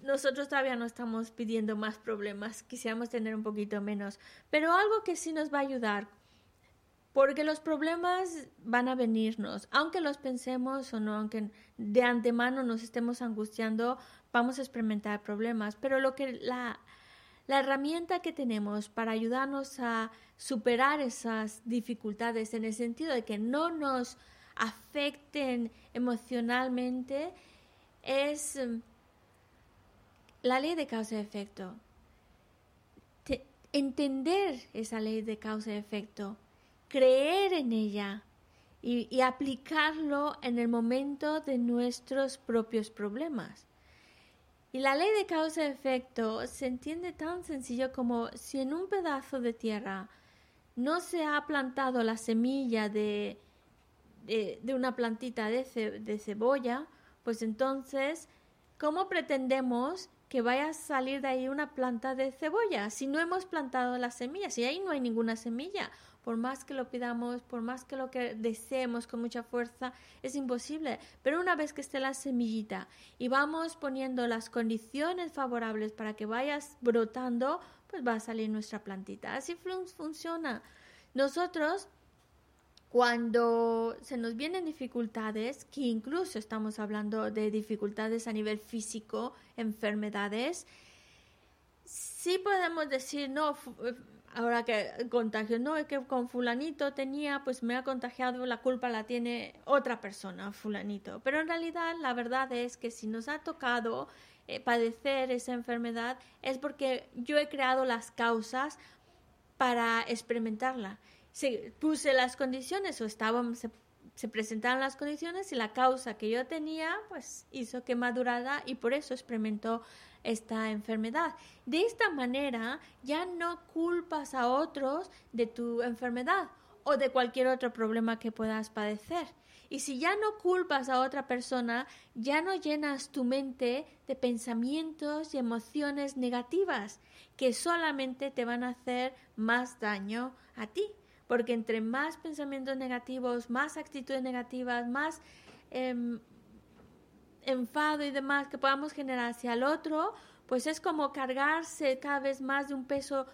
nosotros todavía no estamos pidiendo más problemas, quisiéramos tener un poquito menos, pero algo que sí nos va a ayudar porque los problemas van a venirnos, aunque los pensemos o no, aunque de antemano nos estemos angustiando, vamos a experimentar problemas, pero lo que la, la herramienta que tenemos para ayudarnos a superar esas dificultades en el sentido de que no nos afecten emocionalmente es mm, la ley de causa y efecto. Te, entender esa ley de causa y efecto creer en ella y, aplicarlo en el momento de nuestros propios problemas. Y la ley de causa-efecto se entiende tan sencillo como si en un pedazo de tierra no se ha plantado la semilla de, de, una plantita de, de cebolla, pues entonces, ¿cómo pretendemos que vaya a salir de ahí una planta de cebolla si no hemos plantado la semilla? Si ahí no hay ninguna semilla por más que lo pidamos, por más que lo que deseemos con mucha fuerza, es imposible. Pero una vez que esté la semillita y vamos poniendo las condiciones favorables para que vayas brotando, pues va a salir nuestra plantita. Así fun funciona. Nosotros, cuando se nos vienen dificultades, que incluso estamos hablando de dificultades a nivel físico, enfermedades, sí podemos decir, no, ahora que contagio, no, es que con fulanito tenía, pues me ha contagiado, la culpa la tiene otra persona, fulanito. Pero en realidad la verdad es que si nos ha tocado eh, padecer esa enfermedad es porque yo he creado las causas para experimentarla. Si puse las condiciones o estaban, se, se presentaron las condiciones y la causa que yo tenía, pues hizo que madurara y por eso experimentó esta enfermedad. De esta manera ya no culpas a otros de tu enfermedad o de cualquier otro problema que puedas padecer. Y si ya no culpas a otra persona, ya no llenas tu mente de pensamientos y emociones negativas que solamente te van a hacer más daño a ti. Porque entre más pensamientos negativos, más actitudes negativas, más eh, enfado y demás que podamos generar hacia el otro, pues es como cargarse cada vez más de un peso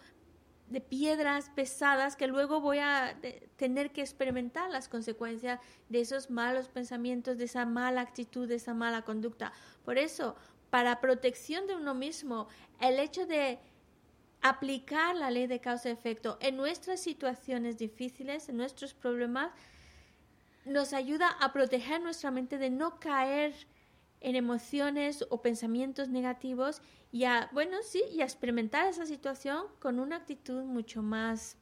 de piedras pesadas que luego voy a tener que experimentar las consecuencias de esos malos pensamientos, de esa mala actitud, de esa mala conducta. Por eso, para protección de uno mismo, el hecho de aplicar la ley de causa-efecto en nuestras situaciones difíciles, en nuestros problemas, nos ayuda a proteger nuestra mente de no caer en emociones o pensamientos negativos y a, bueno, sí, y a experimentar esa situación con una actitud mucho más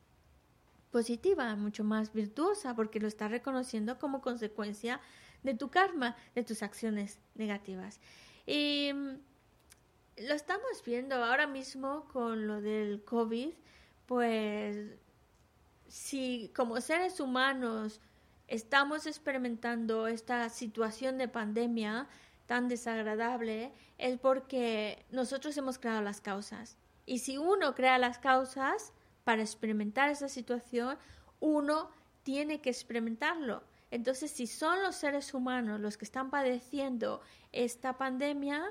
positiva, mucho más virtuosa, porque lo estás reconociendo como consecuencia de tu karma, de tus acciones negativas. Y mm, lo estamos viendo ahora mismo con lo del COVID, pues si como seres humanos estamos experimentando esta situación de pandemia, tan desagradable es porque nosotros hemos creado las causas. Y si uno crea las causas para experimentar esa situación, uno tiene que experimentarlo. Entonces, si son los seres humanos los que están padeciendo esta pandemia,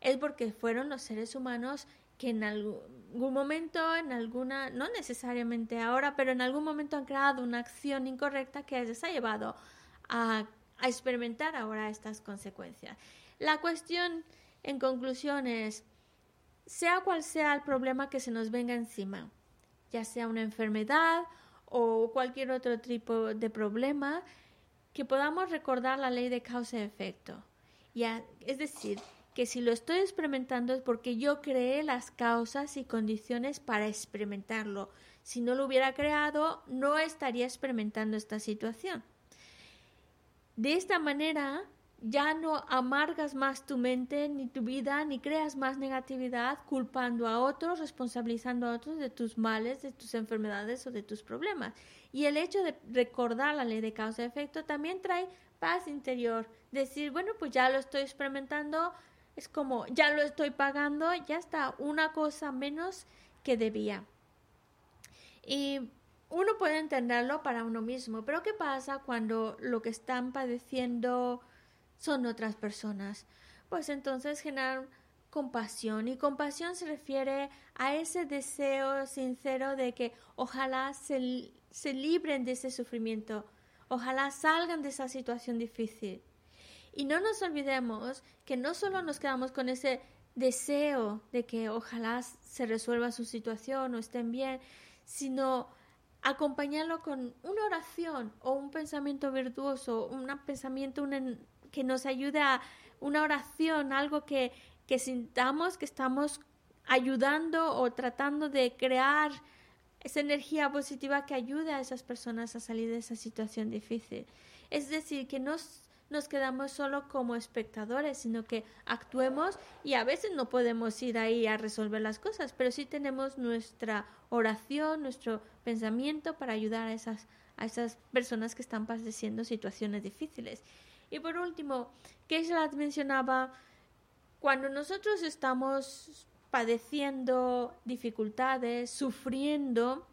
es porque fueron los seres humanos que en algún momento, en alguna, no necesariamente ahora, pero en algún momento han creado una acción incorrecta que les ha llevado a, a experimentar ahora estas consecuencias. La cuestión, en conclusión, es, sea cual sea el problema que se nos venga encima, ya sea una enfermedad o cualquier otro tipo de problema, que podamos recordar la ley de causa y efecto. Ya, es decir, que si lo estoy experimentando es porque yo creé las causas y condiciones para experimentarlo. Si no lo hubiera creado, no estaría experimentando esta situación. De esta manera, ya no amargas más tu mente ni tu vida, ni creas más negatividad culpando a otros, responsabilizando a otros de tus males, de tus enfermedades o de tus problemas. Y el hecho de recordar la ley de causa y efecto también trae paz interior. Decir, bueno, pues ya lo estoy experimentando, es como, ya lo estoy pagando, ya está, una cosa menos que debía. Y uno puede entenderlo para uno mismo, pero ¿qué pasa cuando lo que están padeciendo son otras personas? Pues entonces generar compasión y compasión se refiere a ese deseo sincero de que ojalá se, se libren de ese sufrimiento, ojalá salgan de esa situación difícil. Y no nos olvidemos que no solo nos quedamos con ese deseo de que ojalá se resuelva su situación o estén bien, sino acompañarlo con una oración o un pensamiento virtuoso, un pensamiento que nos ayude a una oración, algo que, que sintamos que estamos ayudando o tratando de crear esa energía positiva que ayude a esas personas a salir de esa situación difícil. Es decir, que nos nos quedamos solo como espectadores, sino que actuemos y a veces no podemos ir ahí a resolver las cosas, pero sí tenemos nuestra oración, nuestro pensamiento para ayudar a esas, a esas personas que están padeciendo situaciones difíciles. Y por último, Keishlat mencionaba, cuando nosotros estamos padeciendo dificultades, sufriendo,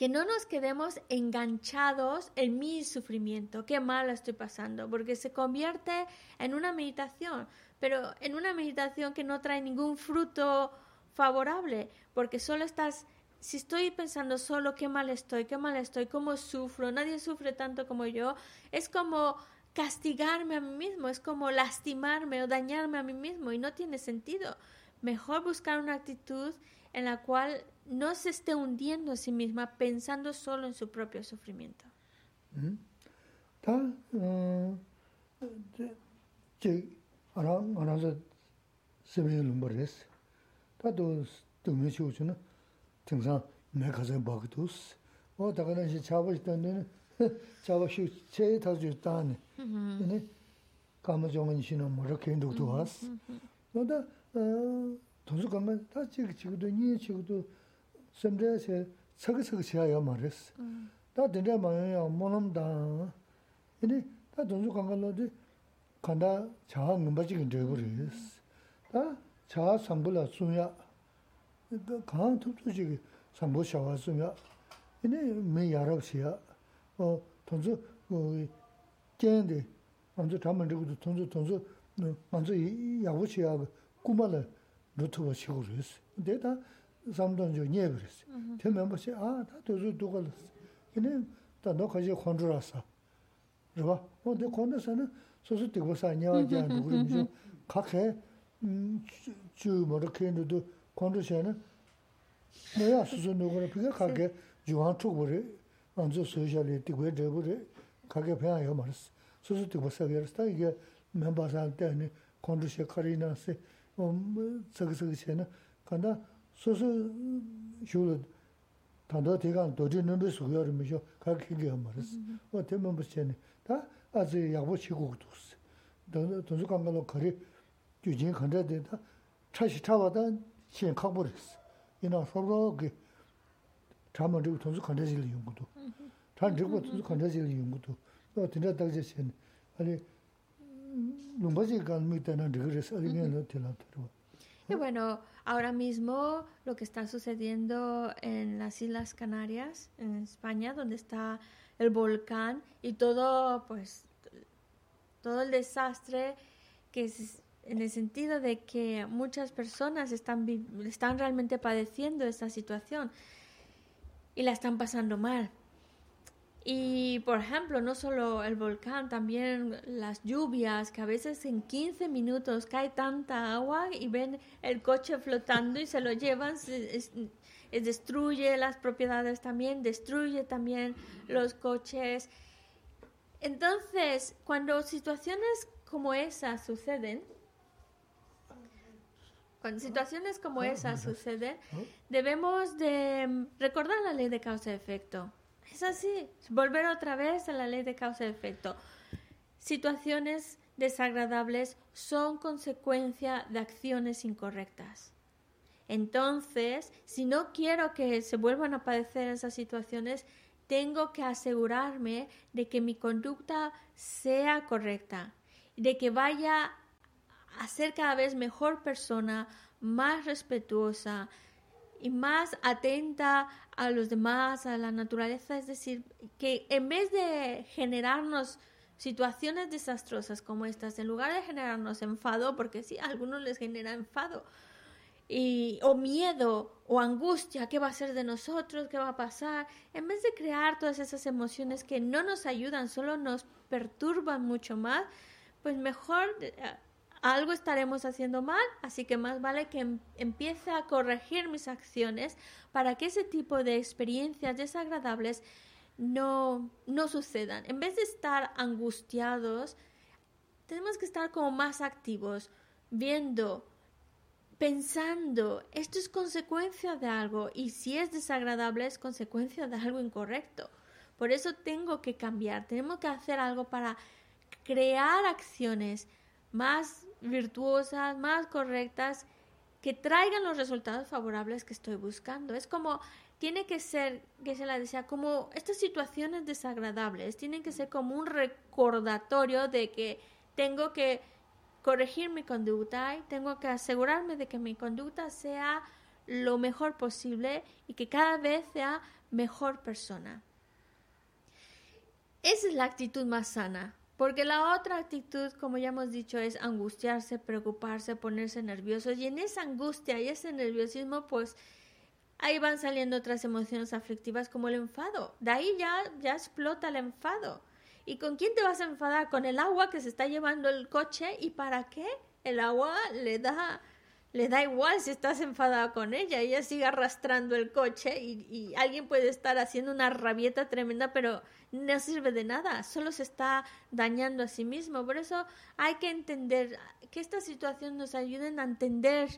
que no nos quedemos enganchados en mi sufrimiento, qué mal estoy pasando, porque se convierte en una meditación, pero en una meditación que no trae ningún fruto favorable, porque solo estás, si estoy pensando solo qué mal estoy, qué mal estoy, cómo sufro, nadie sufre tanto como yo, es como castigarme a mí mismo, es como lastimarme o dañarme a mí mismo y no tiene sentido. Mejor buscar una actitud en la cual no se esté hundiendo a sí misma pensando solo en su propio sufrimiento. 서 가면 다 지금 지금도 니 지금도 섬대세 서거 서거 지야야 말했어. 다 된다 말이야 모놈다. 근데 다 도서 가면도 간다 자하 넘버지 근데 그랬어. 다 자하 삼불아 수야. 그 강 투투지 삼보 샤와 수야. 근데 매 야럽시야. 어 돈주 뭐 겐데 먼저 담은 데도 돈주 돈주 먼저 야부시야 꾸말을 루트가 치고 그랬어. 근데 다 삼돈 저 녀 그랬어. 되면 뭐지? 아, 다 도저 도걸. 근데 다너 가지 컨트롤했어. 그봐. 근데 컨트롤은 소소 되고 사냐지 않고 그러면 각해 음주 뭐렇게 해도 컨트롤은 내가 소소 누구를 비가 가게 주한 쪽으로 먼저 소셜이 되고 되고 가게 배워야 말았어. 소소 되고 사게스다 이게 멤버한테 컨트롤 카리나세 tsaka-tsaka che na, kanda soso shulu tanda tekaan dodi nambi sukuya rimi sho kar kingi amaris. O te mambu che ne, ta azi yakbo chi kuku tuksi. Tunzu kanga lo kari gyujin kanda de ta chashi chawa ta shen kakbo riksi. Ina shobro ki chaman rigo tunzu kanda zili yungudu. Chan rigo tunzu kanda zili yungudu. O tinda takze che ne, ali Y bueno, ahora mismo lo que está sucediendo en las Islas Canarias, en España, donde está el volcán y todo, pues, todo el desastre que en el sentido de que muchas personas están, están realmente padeciendo esta situación y la están pasando mal. Y, por ejemplo, no solo el volcán, también las lluvias, que a veces en 15 minutos cae tanta agua y ven el coche flotando y se lo llevan, destruye las propiedades también, destruye también los coches. Entonces, cuando situaciones como esas suceden, cuando situaciones como esas suceden, debemos de recordar la ley de causa-efecto. Es así, volver otra vez a la ley de causa-efecto. Situaciones desagradables son consecuencia de acciones incorrectas. Entonces, si no quiero que se vuelvan a padecer esas situaciones, tengo que asegurarme de que mi conducta sea correcta, de que vaya a ser cada vez mejor persona, más respetuosa y más atenta a los demás, a la naturaleza. Es decir, que en vez de generarnos situaciones desastrosas como estas, en lugar de generarnos enfado, porque sí, a algunos les genera enfado, y, o miedo o angustia, ¿qué va a ser de nosotros? ¿Qué va a pasar? En vez de crear todas esas emociones que no nos ayudan, solo nos perturban mucho más, pues mejor eh, algo estaremos haciendo mal, así que más vale que em, empiece a corregir mis acciones para que ese tipo de experiencias desagradables no, no sucedan. En vez de estar angustiados, tenemos que estar como más activos, viendo pensando, esto es consecuencia de algo y si es desagradable es consecuencia de algo incorrecto. Por eso tengo que cambiar, tenemos que hacer algo para crear acciones más virtuosas, más correctas, que traigan los resultados favorables que estoy buscando. Es como, tiene que ser, que se la decía, como estas situaciones desagradables, tienen que ser como un recordatorio de que tengo que corregir mi conducta y tengo que asegurarme de que mi conducta sea lo mejor posible y que cada vez sea mejor persona. Esa es la actitud más sana, porque la otra actitud, como ya hemos dicho, es angustiarse, preocuparse, ponerse nerviosos y en esa angustia y ese nerviosismo, pues ahí van saliendo otras emociones aflictivas como el enfado. De ahí ya, ya explota el enfado. ¿Y con quién te vas a enfadar? Con el agua que se está llevando el coche. ¿Y para qué? El agua le da, le da igual si estás enfadada con ella. Ella sigue arrastrando el coche y, y alguien puede estar haciendo una rabieta tremenda, pero no sirve de nada. Solo se está dañando a sí mismo. Por eso hay que entender que esta situación nos ayude a entender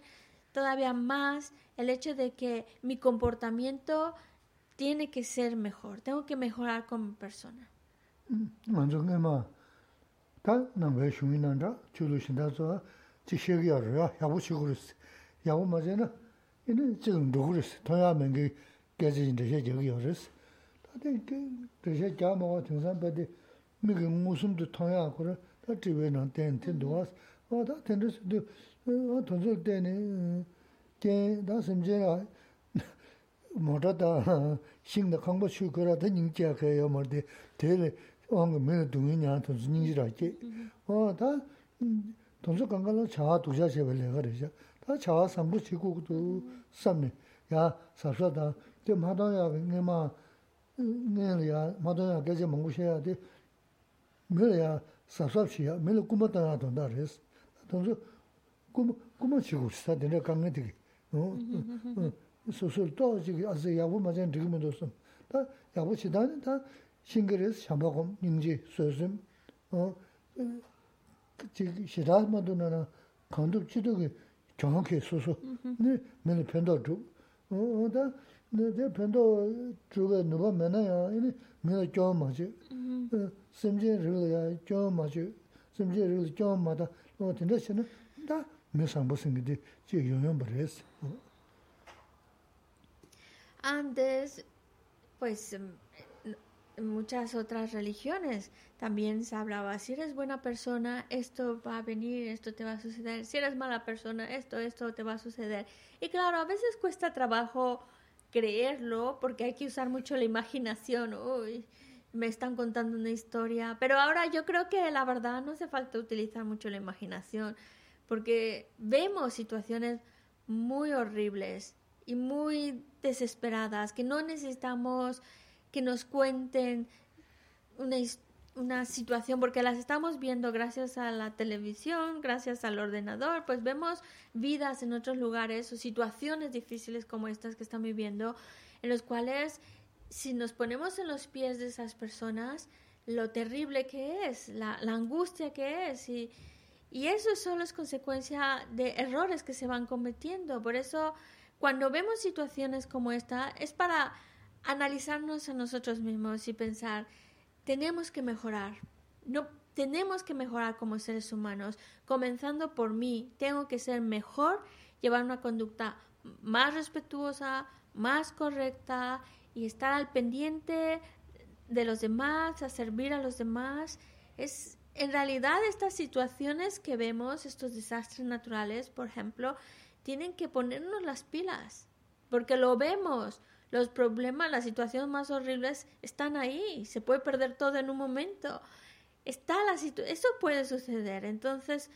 todavía más el hecho de que mi comportamiento tiene que ser mejor. Tengo que mejorar como persona. ngānsu shegi yorwa, yabu shiguris. Yabu mazena, ini 지금 누구ris, toya mengi gezi ndeshe jegi yoris. Tati ndeshe kya mawa tingsan pati mingi ngusumdu toya kura, ta tiwe nang ten ten duwas. Wa ta ten ris, wa tunsul teni, ken, ta simche ya, mota ta shingda kangpa shukura ta nyingchia kaya mardi, teli, wanga mena dungi nyan tunsul nyingjira ki. Wa ta, sim chē rā, mō tā tā, shīng dā kāngbā chū kura, tā nying chā kaya yā mā rī, tēli, wānga mēne dōngi ñā tōnsu nīngi rā kē. Wā tā tōnsu kāngā lā chāwā dōshā chēwa lē gā rē shā. Tā chāwā sāmbu chī kū kū tō sāmne. Yā sāpsā tā, tē mā tōng yā ngē mā, ngē lā yā, mā tōng yā gāchā māngu shē yā tē, mē lā yā sāpsā chī yā, mē lā kūma tā yā tōng tā rē sā. Tōnsu kūma chī kū shī sā tēne kāngā tī kī. Sō sō tō chī kī āsā yā wū mā chān tī kī mē tō sō. Tā yā wū chī tā tā 싱그레스 샴바곰 닝지 소즘 어 shirās mātū nā rā kāntūp chidō kī chōng kī sūsū, nī mēne pēntō chūk. Tā tē pēntō chūka nūpa mēnā yā, nī mēne chōng mā chī, sēmchē rīla yā chōng mā chī, sēmchē rīla chōng mā tā, tēndā shī nā, tā mē sāmbō sīngi tī chī yōng yōng bā rēs. And there's, pues, um, muchas otras religiones. También se hablaba, si eres buena persona, esto va a venir, esto te va a suceder, si eres mala persona, esto, esto te va a suceder. Y claro, a veces cuesta trabajo creerlo porque hay que usar mucho la imaginación, uy, me están contando una historia, pero ahora yo creo que la verdad no hace falta utilizar mucho la imaginación porque vemos situaciones muy horribles y muy desesperadas, que no necesitamos que nos cuenten una, una situación, porque las estamos viendo gracias a la televisión, gracias al ordenador, pues vemos vidas en otros lugares o situaciones difíciles como estas que están viviendo, en los cuales si nos ponemos en los pies de esas personas, lo terrible que es, la, la angustia que es, y, y eso solo es consecuencia de errores que se van cometiendo. Por eso, cuando vemos situaciones como esta, es para analizarnos a nosotros mismos y pensar, tenemos que mejorar. No tenemos que mejorar como seres humanos, comenzando por mí. Tengo que ser mejor, llevar una conducta más respetuosa, más correcta y estar al pendiente de los demás, a servir a los demás. Es en realidad estas situaciones que vemos, estos desastres naturales, por ejemplo, tienen que ponernos las pilas, porque lo vemos, los problemas, las situaciones más horribles están ahí, se puede perder todo en un momento. Está la eso puede suceder, entonces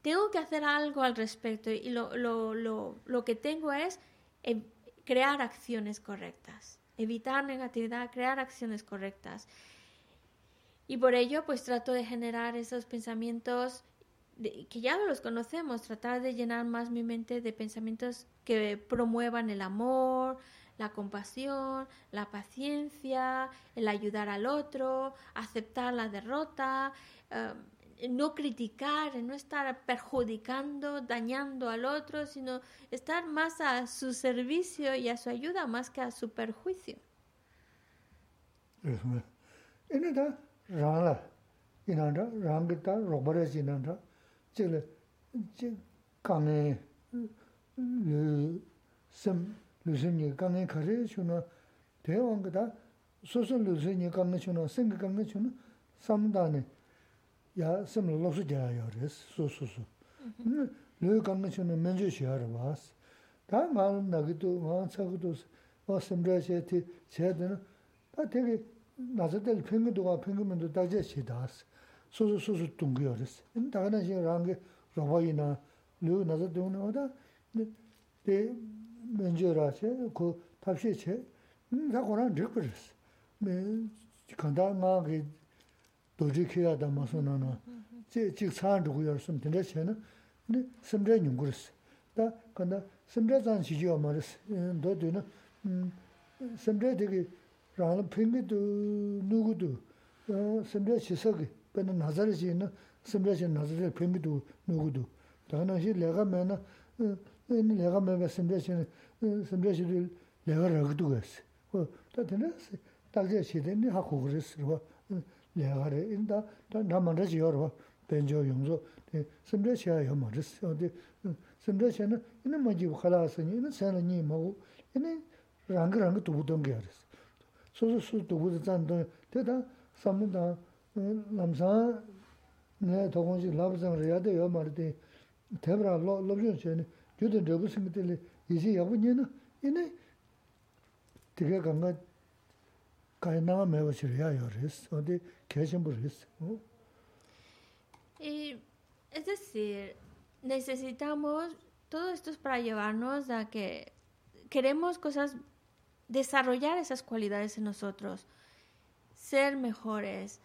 tengo que hacer algo al respecto y lo, lo, lo, lo que tengo es eh, crear acciones correctas, evitar negatividad, crear acciones correctas. Y por ello, pues trato de generar esos pensamientos que ya los conocemos, tratar de llenar más mi mente de pensamientos que promuevan el amor, la compasión, la paciencia, el ayudar al otro, aceptar la derrota, eh, no criticar, no estar perjudicando, dañando al otro, sino estar más a su servicio y a su ayuda más que a su perjuicio. 루슨이 간에 가래 주는 대원 거다 소소 루슨이 간에 주는 생각 간에 주는 삼단에 야 섬을 로스 돼요 그래서 소소소 르 간에 주는 면제 시하러 와스 다 마음 나기도 마음 차고도 와스므라시티 제대로 다 되게 나자들 평균도가 평균면도 다제 시다스 소소 소소 둥겨요 그래서 다가나 지금 랑게 로바이나 르 나자도는 오다 데 pīngi tū wā pīngi mīndu tā jā shī tās, sōsō sōsō tūngi yā rīs. Tā kā nā shī rāngi rōpa yī na, lū nāsa tūngi wā tā, menje ra che, ko tabshe che, da koran rik paris. Me kanda nga ki doji kiya da ma su na na, che chik tsaan dhugu yar sum tinda che na, ni simre nyungu ris. Da kanda simre zan chi jiwa ma ris, do du na, simre digi rangla pingi du, nugu du, simre chi sagi, pena nazari chi na, simre chi nazari pingi du, nugu du. Da na shi lega me na, 내가 매 매 심대신 심대신 내가 라고도 그랬어. 어, 다들 딱제 시대니 하고 그랬어. 내가래 인다 다 나만을 지어로 벤조 용조 심대시야 요 말했어. 근데 심대시는 이는 뭐지 칼라스니 이는 세는니 뭐 이는 랑그랑 또 보던 게 알았어. 소소소 또 보던 잔도 대다 삼문다 남사 네 도공지 라브장 해야 돼요 말때 대브라 로로전 전에 yudu drabu singatili isi yabu nina, ina tiga kanga kaya nama mewa shiriya yo res, odi keshambu res. Y, es decir, necesitamos, todo esto es para llevarnos a que queremos cosas, desarrollar esas cualidades en nosotros, ser mejores,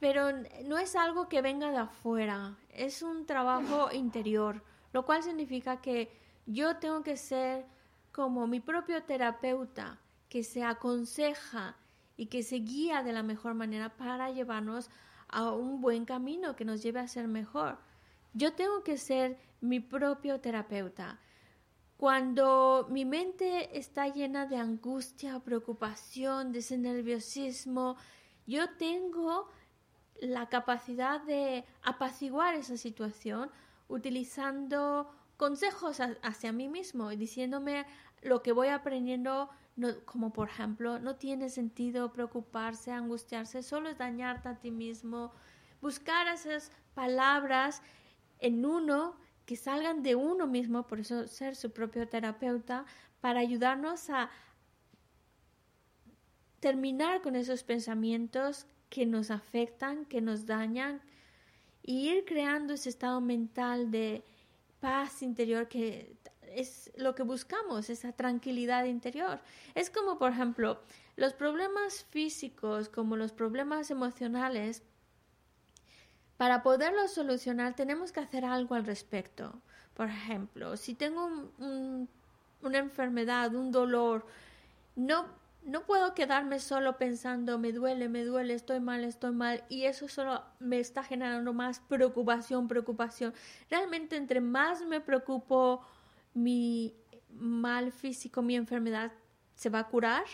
pero no es algo que venga de afuera, es un trabajo interior lo cual significa que yo tengo que ser como mi propio terapeuta, que se aconseja y que se guía de la mejor manera para llevarnos a un buen camino que nos lleve a ser mejor. Yo tengo que ser mi propio terapeuta. Cuando mi mente está llena de angustia, preocupación, de ese nerviosismo, yo tengo la capacidad de apaciguar esa situación utilizando consejos hacia mí mismo y diciéndome lo que voy aprendiendo, como por ejemplo, no tiene sentido preocuparse, angustiarse, solo es dañarte a ti mismo. Buscar esas palabras en uno que salgan de uno mismo, por eso ser su propio terapeuta, para ayudarnos a terminar con esos pensamientos que nos afectan, que nos dañan, y ir creando ese estado mental de paz interior que es lo que buscamos, esa tranquilidad interior. Es como, por ejemplo, los problemas físicos, como los problemas emocionales, para poderlos solucionar tenemos que hacer algo al respecto. Por ejemplo, si tengo una enfermedad, un dolor, no, no puedo quedarme solo pensando, me duele, me duele, estoy mal, estoy mal, y eso solo me está generando más preocupación, preocupación. Realmente entre más me preocupo mi mal físico, mi enfermedad, ¿se va a curar?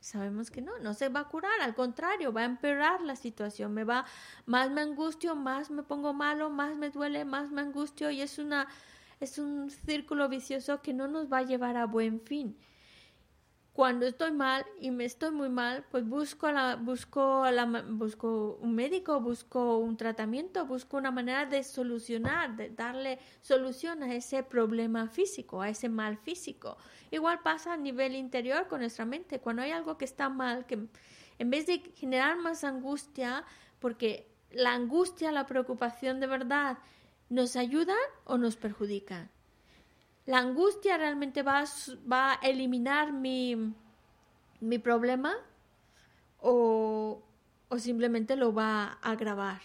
Sabemos que no, no se va a curar, al contrario, va a empeorar la situación, me va, más me angustio, más me pongo malo, más me duele, más me angustio y es una, es un círculo vicioso que no nos va a llevar a buen fin cuando estoy mal y me estoy muy mal, pues busco, la, busco, la, busco un médico, busco un tratamiento, busco una manera de solucionar, de darle solución a ese problema físico, a ese mal físico. Igual pasa a nivel interior con nuestra mente. Cuando hay algo que está mal, que en vez de generar más angustia, porque la angustia, la preocupación de verdad, ¿nos ayudan o nos perjudican? La angustia realmente va, va a eliminar mi, mi problema o, o, simplemente lo va a agravar.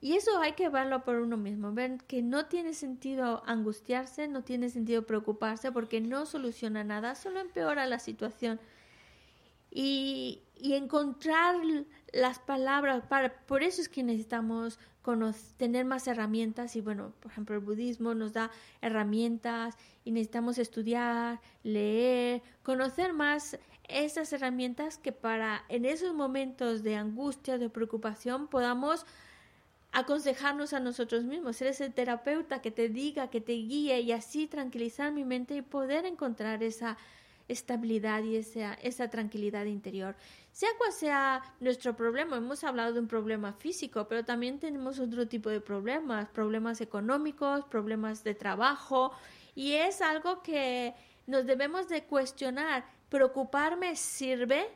Y eso hay que verlo por uno mismo, ver que no tiene sentido angustiarse, no tiene sentido preocuparse porque no soluciona nada, solo empeora la situación. Y, y encontrar las palabras, para, por eso es que necesitamos tener más herramientas y bueno, por ejemplo, el budismo nos da herramientas y necesitamos estudiar, leer, conocer más esas herramientas que para en esos momentos de angustia, de preocupación, podamos aconsejarnos a nosotros mismos, ser ese terapeuta que te diga, que te guíe y así tranquilizar mi mente y poder encontrar esa estabilidad y esa, esa tranquilidad interior. Sea cual sea nuestro problema, hemos hablado de un problema físico, pero también tenemos otro tipo de problemas, problemas económicos, problemas de trabajo, y es algo que nos debemos de cuestionar. ¿Preocuparme sirve?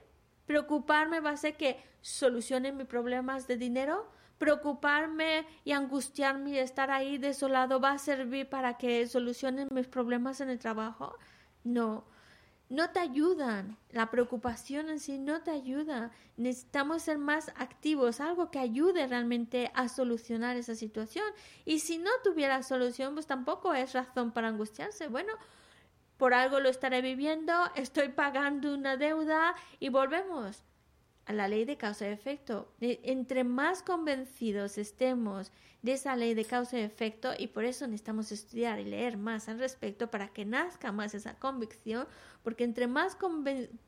¿Preocuparme va a hacer que solucione mis problemas de dinero? preocuparme y angustiarme y estar ahí desolado va a servir para que solucionen mis problemas en el trabajo? No no te ayudan. La preocupación en sí no te ayuda. Necesitamos ser más activos, algo que ayude realmente a solucionar esa situación. Y si no tuviera solución, pues tampoco es razón para angustiarse. Bueno, por algo lo estaré viviendo, estoy pagando una deuda y volvemos a la ley de causa y efecto. Entre más convencidos estemos de esa ley de causa y efecto, y por eso necesitamos estudiar y leer más al respecto para que nazca más esa convicción, porque entre más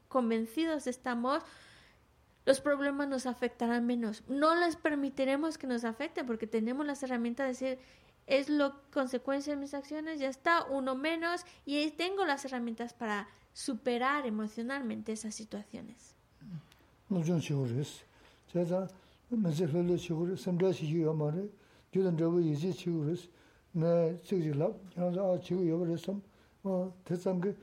convencidos estamos, los problemas nos afectarán menos. No les permitiremos que nos afecten porque tenemos las herramientas de decir, es lo consecuencia de mis acciones, ya está, uno menos, y tengo las herramientas para superar emocionalmente esas situaciones. 노준 치우르스 제가 먼저 흘러 치우르 섬다시 이요 말에 주는 저거 이제 치우르스 나 지지라 그래서 아 치우 여버렸음 어 대상 그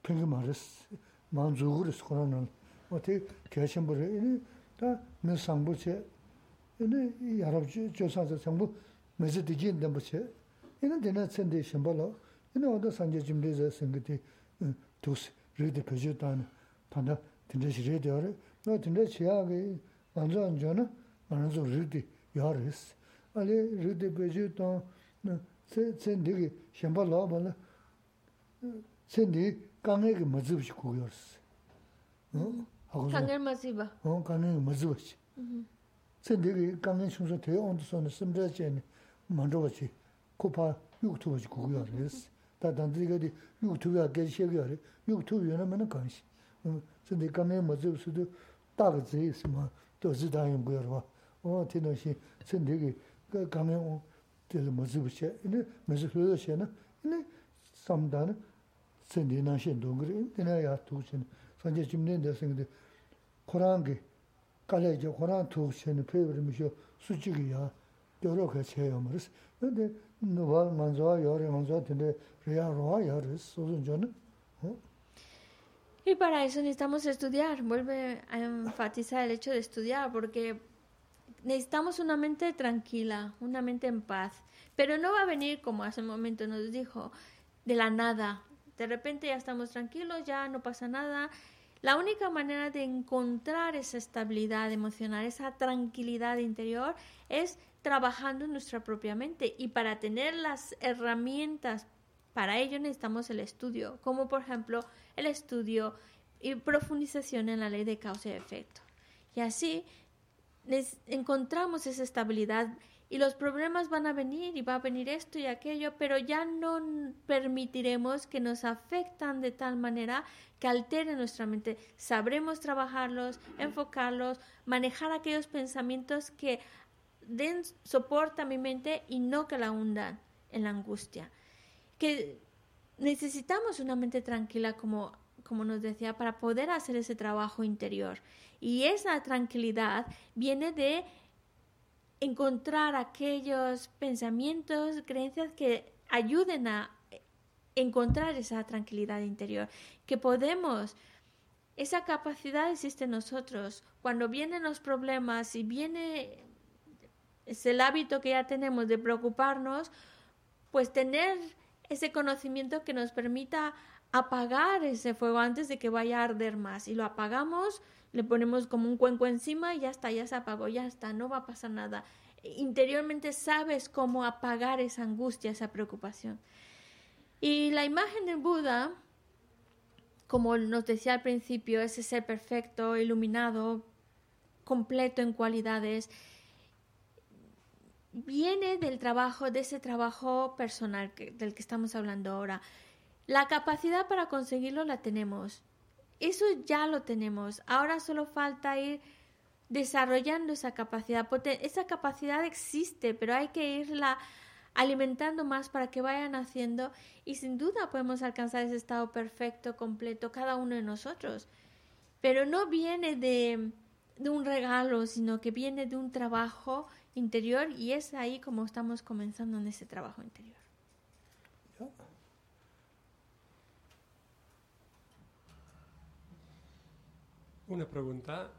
평균 말스 만족으로스 그러는 어떻게 계신 분이 다 민상부체 이네 여러분이 조사서 전부 먼저 되긴데 뭐체 이는 되는 센데 심벌로 이는 어디 산제 준비해서 생기티 도스 리드 표지다는 반다 tinte shirye diyore, no tinte shiyaage manzo anjo na manzo rudi yoris. Ali rudi beji tong, sen digi shenpa loba la, sen digi kange ki mazibashi kuyoris. Kange maziba? O, kange ki mazibashi. Mm-hmm. Sen digi kange shungso teyo ondo soni simdra cheni manzo bachi kupa yuktu bachi kuyoris. Da dandiga di yuktu ya geri shegiyo re, yuktu yo na mana kanshi. 근데 강에 맞을 수도 딱 있으면 또 지다인 거야. 어, 티너시 선대기 그 강에 될 맞을 수 있네. 맞을 수 있네. 네. 삼단 선대나 신도 그래. 내가 두신 선제 집내 대생들 코란게 깔래죠. 코란 두신 페브르미쇼 수직이야. 여러 개 제요 말스. 근데 Y para eso necesitamos estudiar. Vuelve a enfatizar el hecho de estudiar, porque necesitamos una mente tranquila, una mente en paz, pero no va a venir como hace un momento nos dijo, de la nada. De repente ya estamos tranquilos, ya no pasa nada. La única manera de encontrar esa estabilidad emocional, esa tranquilidad interior, es trabajando en nuestra propia mente. Y para tener las herramientas para ello necesitamos el estudio, como por ejemplo el estudio y profundización en la ley de causa y efecto. Y así encontramos esa estabilidad y los problemas van a venir y va a venir esto y aquello, pero ya no permitiremos que nos afectan de tal manera que alteren nuestra mente. Sabremos trabajarlos, enfocarlos, manejar aquellos pensamientos que den soporte a mi mente y no que la hundan en la angustia. Que necesitamos una mente tranquila como como nos decía, para poder hacer ese trabajo interior. Y esa tranquilidad viene de encontrar aquellos pensamientos, creencias que ayuden a encontrar esa tranquilidad interior, que podemos, esa capacidad existe en nosotros. Cuando vienen los problemas y viene es el hábito que ya tenemos de preocuparnos, pues tener ese conocimiento que nos permita apagar ese fuego antes de que vaya a arder más. Y lo apagamos, le ponemos como un cuenco encima y ya está, ya se apagó, ya está, no va a pasar nada. Interiormente sabes cómo apagar esa angustia, esa preocupación. Y la imagen del Buda, como nos decía al principio, ese ser perfecto, iluminado, completo en cualidades, viene del trabajo, de ese trabajo personal del que estamos hablando ahora. La capacidad para conseguirlo la tenemos. Eso ya lo tenemos. Ahora solo falta ir desarrollando esa capacidad. Esa capacidad existe, pero hay que irla alimentando más para que vayan haciendo y sin duda podemos alcanzar ese estado perfecto, completo, cada uno de nosotros. Pero no viene de, de un regalo, sino que viene de un trabajo interior y es ahí como estamos comenzando en ese trabajo interior. Una pregunta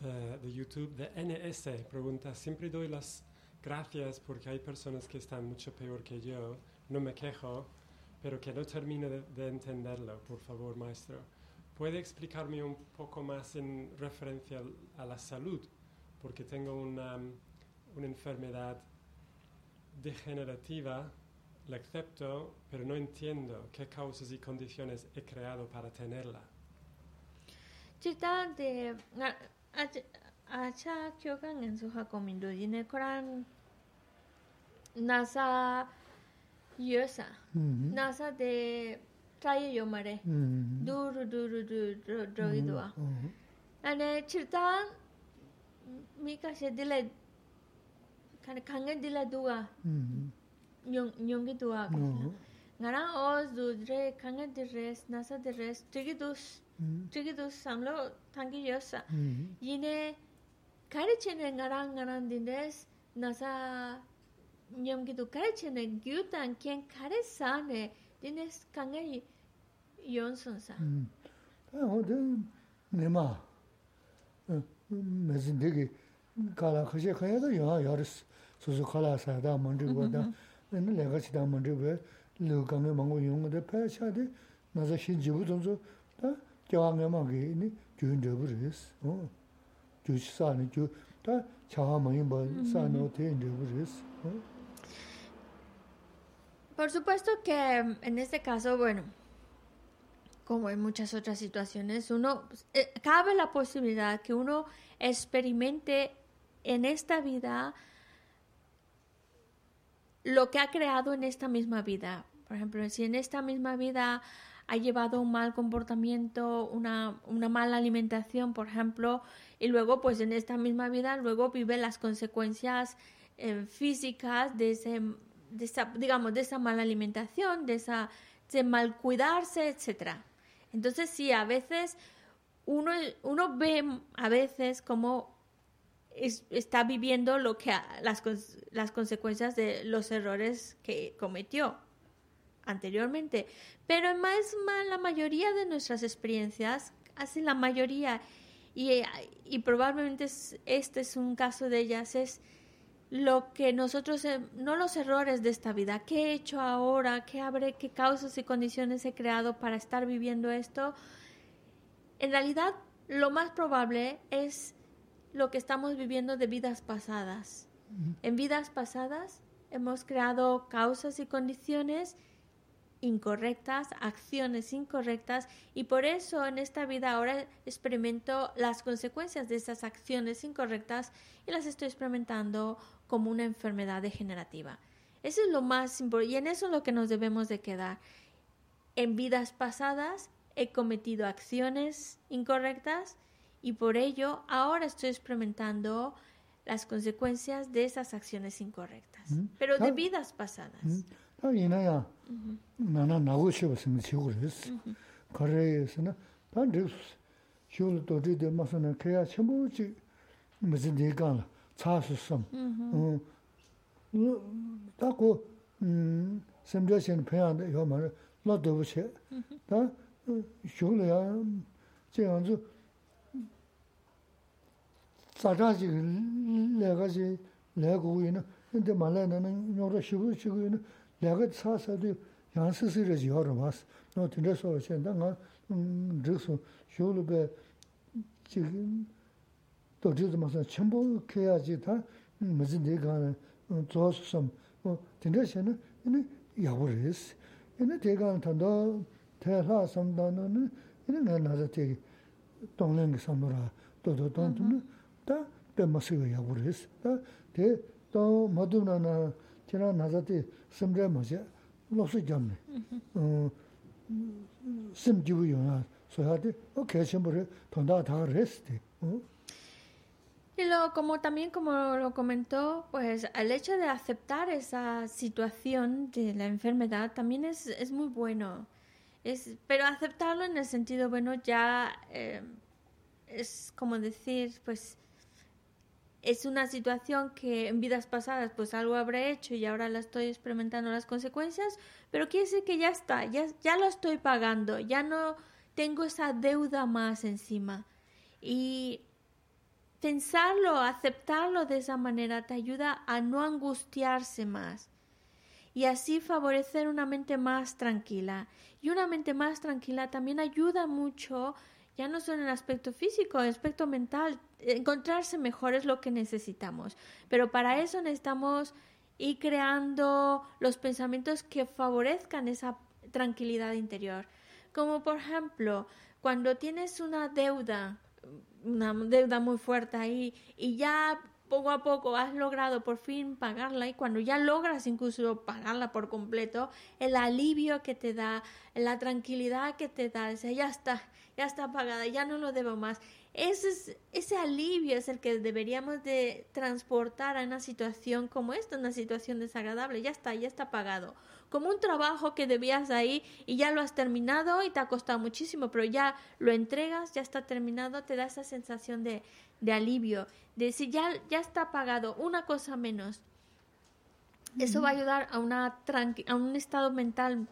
de, YouTube de NS. Pregunta, siempre doy las gracias porque hay personas que están mucho peor que yo. No me quejo, pero que no termino de, entenderlo. Por favor, maestro. ¿Puede explicarme un poco más en referencia a la salud? Porque tengo una, una enfermedad degenerativa, la acepto, pero no entiendo qué causas y condiciones he creado para tenerla. de acha kyoka ngensu ha komindo yine koran nasa yosa nasa de traye yomare duru duru duru droidwa ane chita mika she dile 칸 강겐딜라 도와 뇽 뇽게 도와 나랑 어즈드레 강겐드레스 나사드레스 트기도스 트기도스 삼로 당기 여사 이네 가르치네 나랑 나랑 딘데스 나사 뇽기도 가르치네 규탄 켄 가르사네 딘데스 강게 연선사 어데 네마 메진데기 가라 그제 가야도 야 야르스 susu mandri chi mandri kange nasa shin jibu Por supuesto que en este caso, bueno, como en muchas otras situaciones, uno eh, cabe la posibilidad que uno experimente en esta vida lo que ha creado en esta misma vida. Por ejemplo, si en esta misma vida ha llevado un mal comportamiento, una, una mala alimentación, por ejemplo, y luego pues en esta misma vida luego vive las consecuencias eh, físicas de ese, de esa, digamos, de esa mala alimentación, de esa, de mal cuidarse, etcétera. Entonces sí, a veces uno, uno ve a veces como está viviendo lo que las, las consecuencias de los errores que cometió anteriormente. Pero más, la mayoría de nuestras experiencias, así la mayoría, y, y probablemente es- este es un caso de ellas, es lo que nosotros, no los errores de esta vida, qué he hecho ahora, qué habré, qué causas y condiciones he creado para estar viviendo esto. En realidad, lo más probable es lo que estamos viviendo de vidas pasadas. En vidas pasadas hemos creado causas y condiciones incorrectas, acciones incorrectas y por eso en esta vida ahora experimento las consecuencias de esas acciones incorrectas y las estoy experimentando como una enfermedad degenerativa. Eso es lo más importante y en eso es lo que nos debemos de quedar. En vidas pasadas he cometido acciones incorrectas y por ello ahora estoy experimentando las consecuencias de esas acciones incorrectas, pero de vidas pasadas. tā tsacha chi laga chi laga gu yin, hindi malaya nana nyora shivu chigu yin, laga tsa sadu yansi si raji yoro mas. No tinda sowa chen, da nga driksu shivu lube chigi to jizu masa chenpo kaya chi ta mazi di gana tsuwa su sam. Tinda chen, yin yabu res. Yin di gana tanda taya la samdana, yin nga naza tegi tonglengi samdara, to to tong 또 저도 마서 전부 해야지 다 무슨 내가 조스 뭐 들으셔는 이네 야버리스 이네 대가 탄도 대사 섬다는 이네 나서 되게 동네 섬으로 또또 돈도 다 빼마스가 야버리스 다대또 모두나 지나 나자티 섬제 뭐지 로스 잡네 어 심지부요나 소하데 오케이 첨부를 돈다 다 레스트 어 Y luego, como también como lo comentó, pues el hecho de aceptar esa situación de la enfermedad también es, es muy bueno. Es, pero aceptarlo en el sentido bueno ya eh, es como decir, pues es una situación que en vidas pasadas pues algo habré hecho y ahora la estoy experimentando las consecuencias, pero quiere decir que ya está, ya, ya lo estoy pagando, ya no tengo esa deuda más encima. Y pensarlo, aceptarlo de esa manera te ayuda a no angustiarse más y así favorecer una mente más tranquila. Y una mente más tranquila también ayuda mucho, ya no solo en aspecto físico, en aspecto mental, encontrarse mejor es lo que necesitamos. Pero para eso necesitamos ir creando los pensamientos que favorezcan esa tranquilidad interior. Como por ejemplo, cuando tienes una deuda, una deuda muy fuerte ahí y ya poco a poco has logrado por fin pagarla y cuando ya logras incluso pagarla por completo, el alivio que te da, la tranquilidad que te da, ese, ya está, ya está pagada, ya no lo debo más. Ese, es, ese alivio es el que deberíamos de transportar a una situación como esta, una situación desagradable. Ya está, ya está pagado. Como un trabajo que debías ahí y ya lo has terminado y te ha costado muchísimo, pero ya lo entregas, ya está terminado, te da esa sensación de, de alivio, de decir, ya, ya está pagado, una cosa menos. Eso va a ayudar a, una a un estado mental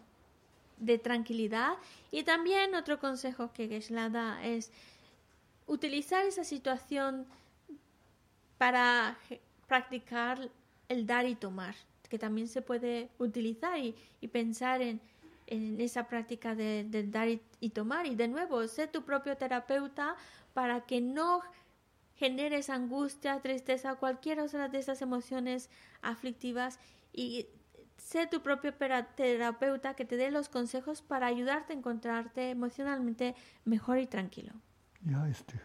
de tranquilidad. Y también otro consejo que Gesla da es utilizar esa situación para practicar el dar y tomar, que también se puede utilizar y, pensar en, en, esa práctica de, dar y, tomar. Y de nuevo, sé tu propio terapeuta para que no generes angustia, tristeza, cualquier otra de esas emociones aflictivas y sé tu propio terapeuta que te dé los consejos para ayudarte a encontrarte emocionalmente mejor y tranquilo. Ya este.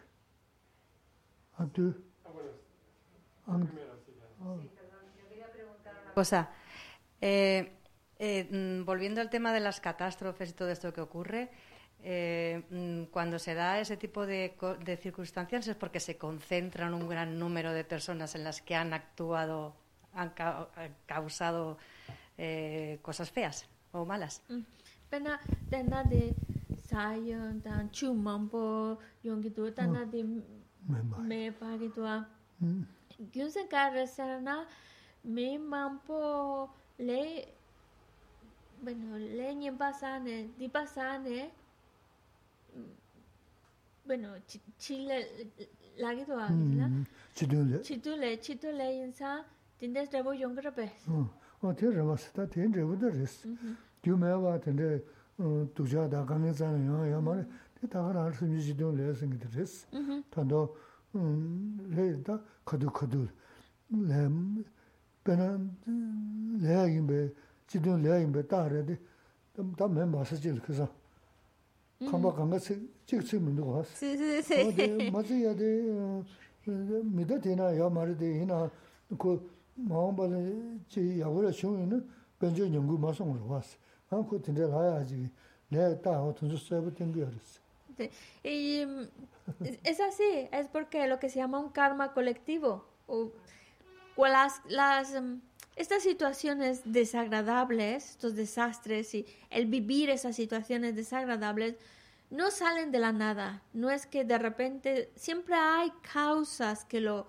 ¿A tú? Cosa. Eh, eh, volviendo al tema de las catástrofes y todo esto que ocurre, eh, cuando se da ese tipo de, de, circunstancias es porque se concentran un gran número de personas en las que han actuado, han, ca han causado eh, cosas feas o malas. Mm. Pena tena de sayon tan chu mampo yongi tu tena de mm. me pa que tu a gyunsen ka me mm. mampo le bueno le ni pasane di pasane bueno chile la que tu a chitule. Chitule chitule insa tindes debo yongrape 어 테르마스타 텐제부터 레스 규메와 텐데 두자다 강에잖아요. 야 말에 대다가 알수 미지도 레스는 드레스 탄도 음 레다 카두 카두 렘 베난 레야인베 지도 레야인베 따레데 담담에 마사질 그래서 컴바 강가 찍지 문도 가. 시시시. 맞아야 돼. 미다 되나? 야 말이 되나? 그 마음발에 지 야고라 쇼에는 변조 연구 마성으로 왔어. 아, 그 진짜 라야지. 내 따고 돈도 써야 된 거였어. Sí. Y mm, es- es así, es porque lo que se llama un karma colectivo, o, o las, las, mm, estas situaciones desagradables, estos desastres y el vivir esas situaciones desagradables, no salen de la nada. No es que de repente, siempre hay causas que lo,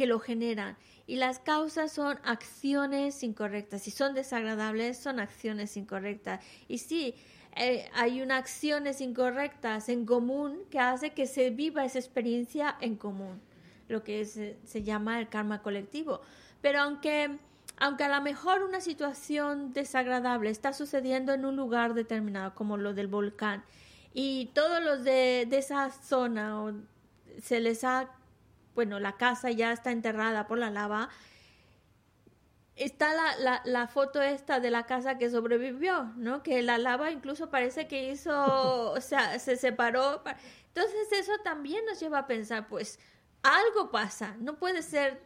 que lo generan. Y las causas son acciones incorrectas. Si son desagradables, son acciones incorrectas. Y sí, eh, hay unas acciones incorrectas en común que hace que se viva esa experiencia en común, lo que se, se llama el karma colectivo. Pero aunque, aunque a lo mejor una situación desagradable está sucediendo en un lugar determinado, como lo del volcán, y todos los de, de esa zona o se les ha, bueno, la casa ya está enterrada por la lava, está la, la, la foto esta de la casa que sobrevivió, ¿no? Que la lava incluso parece que hizo, o sea, se separó. pa- Entonces eso también nos lleva a pensar, pues algo pasa, no puede ser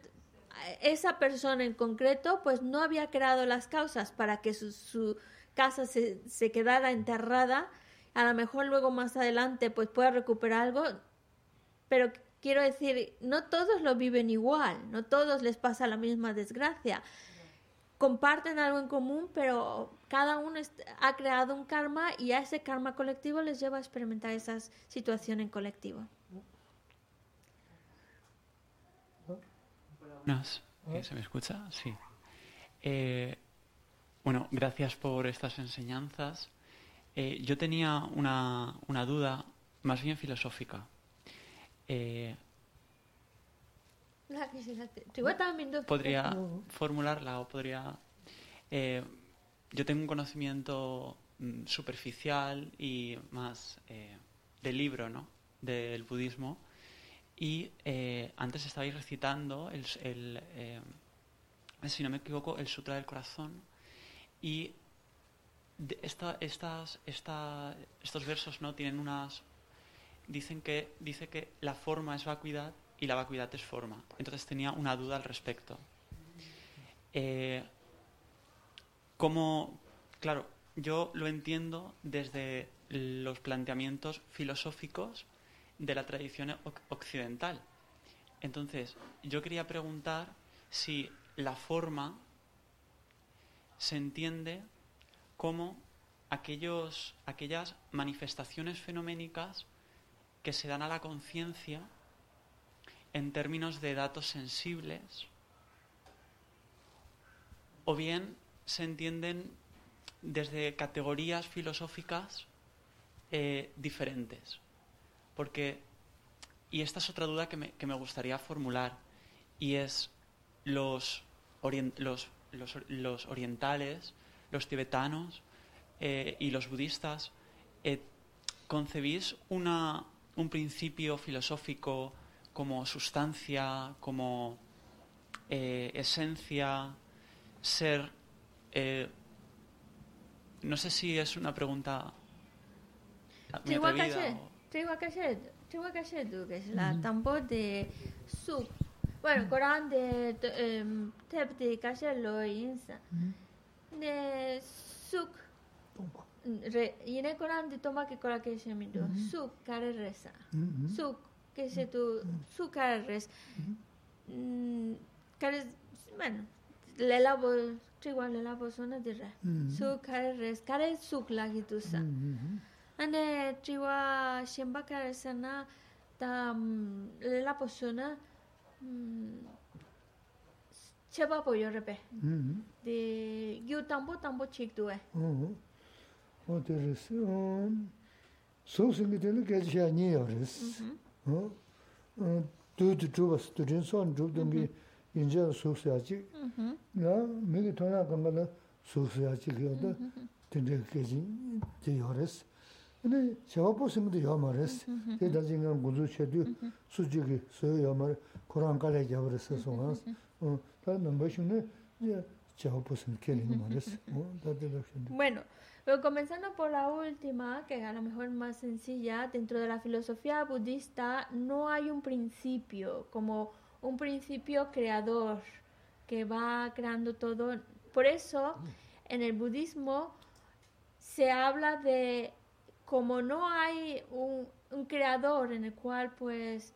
eh, esa persona en concreto, pues no había creado las causas para que su, su casa se, se quedara enterrada. A lo mejor luego más adelante pues pueda recuperar algo, pero quiero decir, no todos lo viven igual, no todos les pasa la misma desgracia. Comparten algo en común, pero cada uno ha creado un karma y a ese karma colectivo les lleva a experimentar esa situación en colectivo. Buenas. ¿Eh, ¿Se me escucha? Sí. Eh, bueno, gracias por estas enseñanzas. Eh, yo tenía una, una duda más bien filosófica. Eh, La la también podría formularla o podría... eh, yo tengo un conocimiento mm, superficial y más eh, del libro, ¿no? Del budismo. Y eh, antes estabais recitando, el, eh, si no me equivoco, el Sutra del Corazón. Y de- esta, estas, esta, estos versos no tienen unas dicen que dice que la forma es vacuidad y la vacuidad es forma. Entonces tenía una duda al respecto. Eh, como, claro, yo lo entiendo desde los planteamientos filosóficos de la tradición oc- occidental. Entonces, yo quería preguntar si la forma se entiende como aquellos, aquellas manifestaciones fenoménicas que se dan a la conciencia en términos de datos sensibles o bien se entienden desde categorías filosóficas eh, diferentes. Porque, y esta es otra duda que me, que me gustaría formular, y es los, los, los orientales, los tibetanos eh, y los budistas, eh, ¿concebís una, un principio filosófico como sustancia, como eh, esencia, ser... eh, no sé si es una pregunta muy atrevida o- Chihuahua caché, Chihuahua caché tú, que es la tambor de suk. Bueno, Corán de em, tep de caché lo insa. De suk. re yine koran di toma ke kora ke shemi do. Mm-hmm. Su kare resa. Mm-hmm. Su ke se tu mm-hmm. su kare res. Mm, kare bueno le la bo tigwa le la bo sona di re. Su kare res kare su la ki tu sa. Ane tigwa shemba kare sana ta mm, le la bo sona mm, cheba po yo repe di gyu tambo tambo chik tu e. Oh. 어디서 음 소승이 되는 게 아니에요. 어? 어 두두 두버스 두진 손 두든 게 이제 소스야지. 나 미기 토나 건가 소스야지 그거도 된데 게지 되요레스. 근데 제가 보시면도 요마레스. 대다진간 고주체도 수직이 소요 요마 코란 갈에 잡으레스 소가. 어 다른 멤버 중에 제가 보시면 걔는 말레스. 어 다들 역시. Pero comenzando por la última, que a lo mejor más sencilla, dentro de la filosofía budista no hay un principio, como un principio creador que va creando todo. Por eso, en el budismo se habla de como no hay un, un creador en el cual pues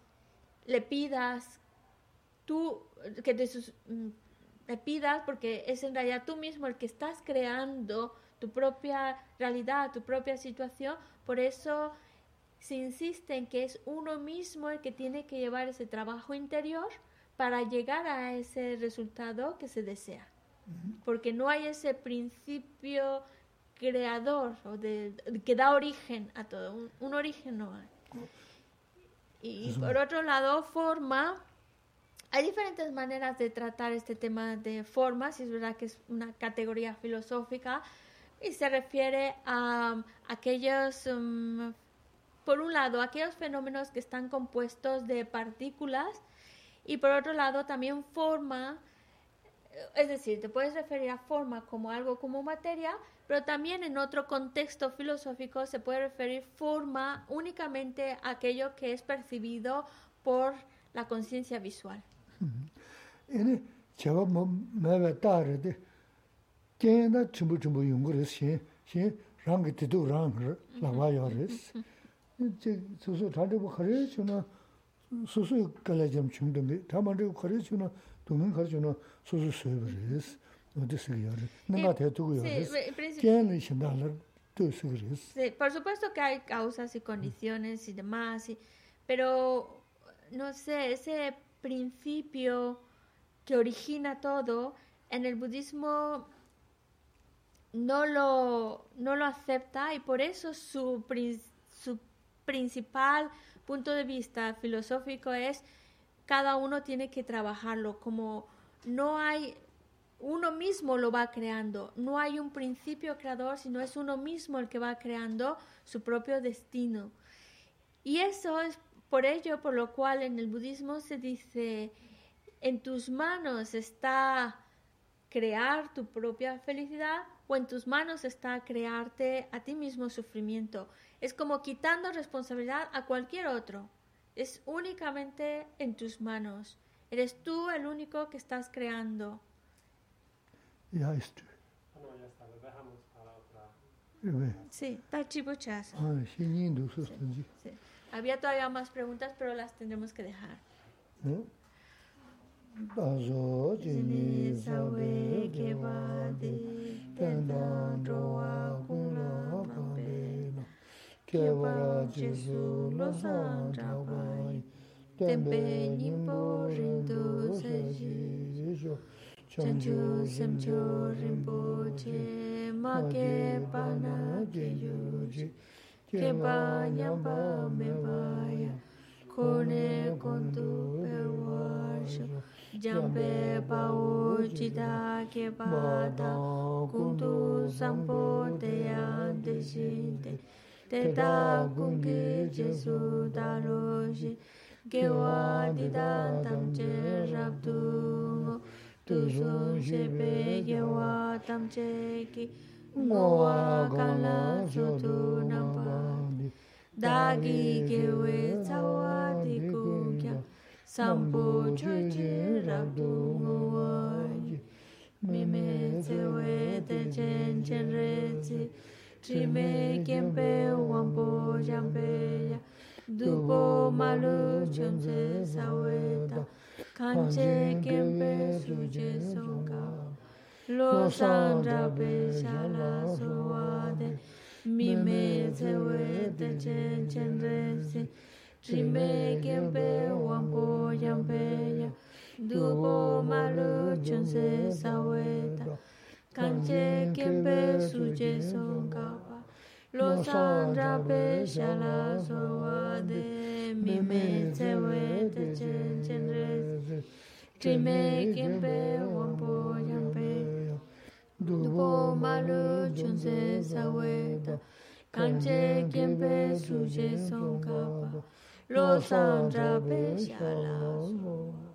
le pidas tú que te mm, le pidas porque es en realidad tú mismo el que estás creando tu propia realidad, tu propia situación, por eso se insiste en que es uno mismo el que tiene que llevar ese trabajo interior para llegar a ese resultado que se desea. Porque no hay ese principio creador o de, que da origen a todo, un, un origen no hay. Y, y por otro lado, forma, hay diferentes maneras de tratar este tema de formas, y es verdad que es una categoría filosófica, y se refiere a aquellos, um, por un lado, aquellos fenómenos que están compuestos de partículas, y por otro lado también forma, es decir, te puedes referir a forma como algo como materia, pero también en otro contexto filosófico se puede referir forma únicamente a aquello que es percibido por la conciencia visual. 제가 뭐 매매 따르데 걔나 전부 전부 연구를 시, 시 랑게 되도 랑을 나와요레스 이제 소소 다들 그래 주나 소소 깔래 좀 중등데 다만도 그래 주나 동행 그래 주나 소소 서버레스 어디서 요레 내가 대두고 Sí, 요레스 en principio- 걔는 신다를 또 서버레스 Sí, por supuesto que hay causas y condiciones y demás, y- pero no sé, ese principio que origina todo, en el budismo no lo, no lo acepta y por eso su, su principal punto de vista filosófico es cada uno tiene que trabajarlo, como no hay, uno mismo lo va creando, no hay un principio creador, sino es uno mismo el que va creando su propio destino. Y eso es por ello por lo cual en el budismo se dice, en tus manos está crear tu propia felicidad o en tus manos está crearte a ti mismo sufrimiento. Es como quitando responsabilidad a cualquier otro. Es únicamente en tus manos. Eres tú el único que estás creando. Ya estoy. Está. Sí, está chibochazo. Sí. Había todavía más preguntas, pero las tendremos que dejar. ¿Eh? Bazo jini sawe keba di Tendan roa kuna kambe na Keba jisu lo san chabai Tempe nipo rindu seji. Jo Chanchu semcho rinpo che Ma keba na ji. Keba nyamba mebaya Kone kontu perwa shu jambe pao jita ke pa ta kundu sampo te ya de shi te te ta kungi jesu ta ro shi ge wa di ta tam che rab tu mo tu sun she pe ge wa tam che ki ngo wa ka la tu nam pa da gi ge we ca wa di ku sambu chuji rabdu nguwoyi mime tsewe te chen chen rezi trime kempe wampo jambe ya dupo malu chonze saweta kanche kempe suje soka lo sandra pe shala suwade mime tsewe te chen chen rezi Jimbe kempe wampo yampeya Dubo malu chonse saweta Kanche kempe suje son kapa Lo sandra pe shala so wade Mi me tse wete chen chen rezi Jimbe kempe wampo yampeya Dubo malu chonce saweta Kanche kempe suje son kapa se sa we da kan che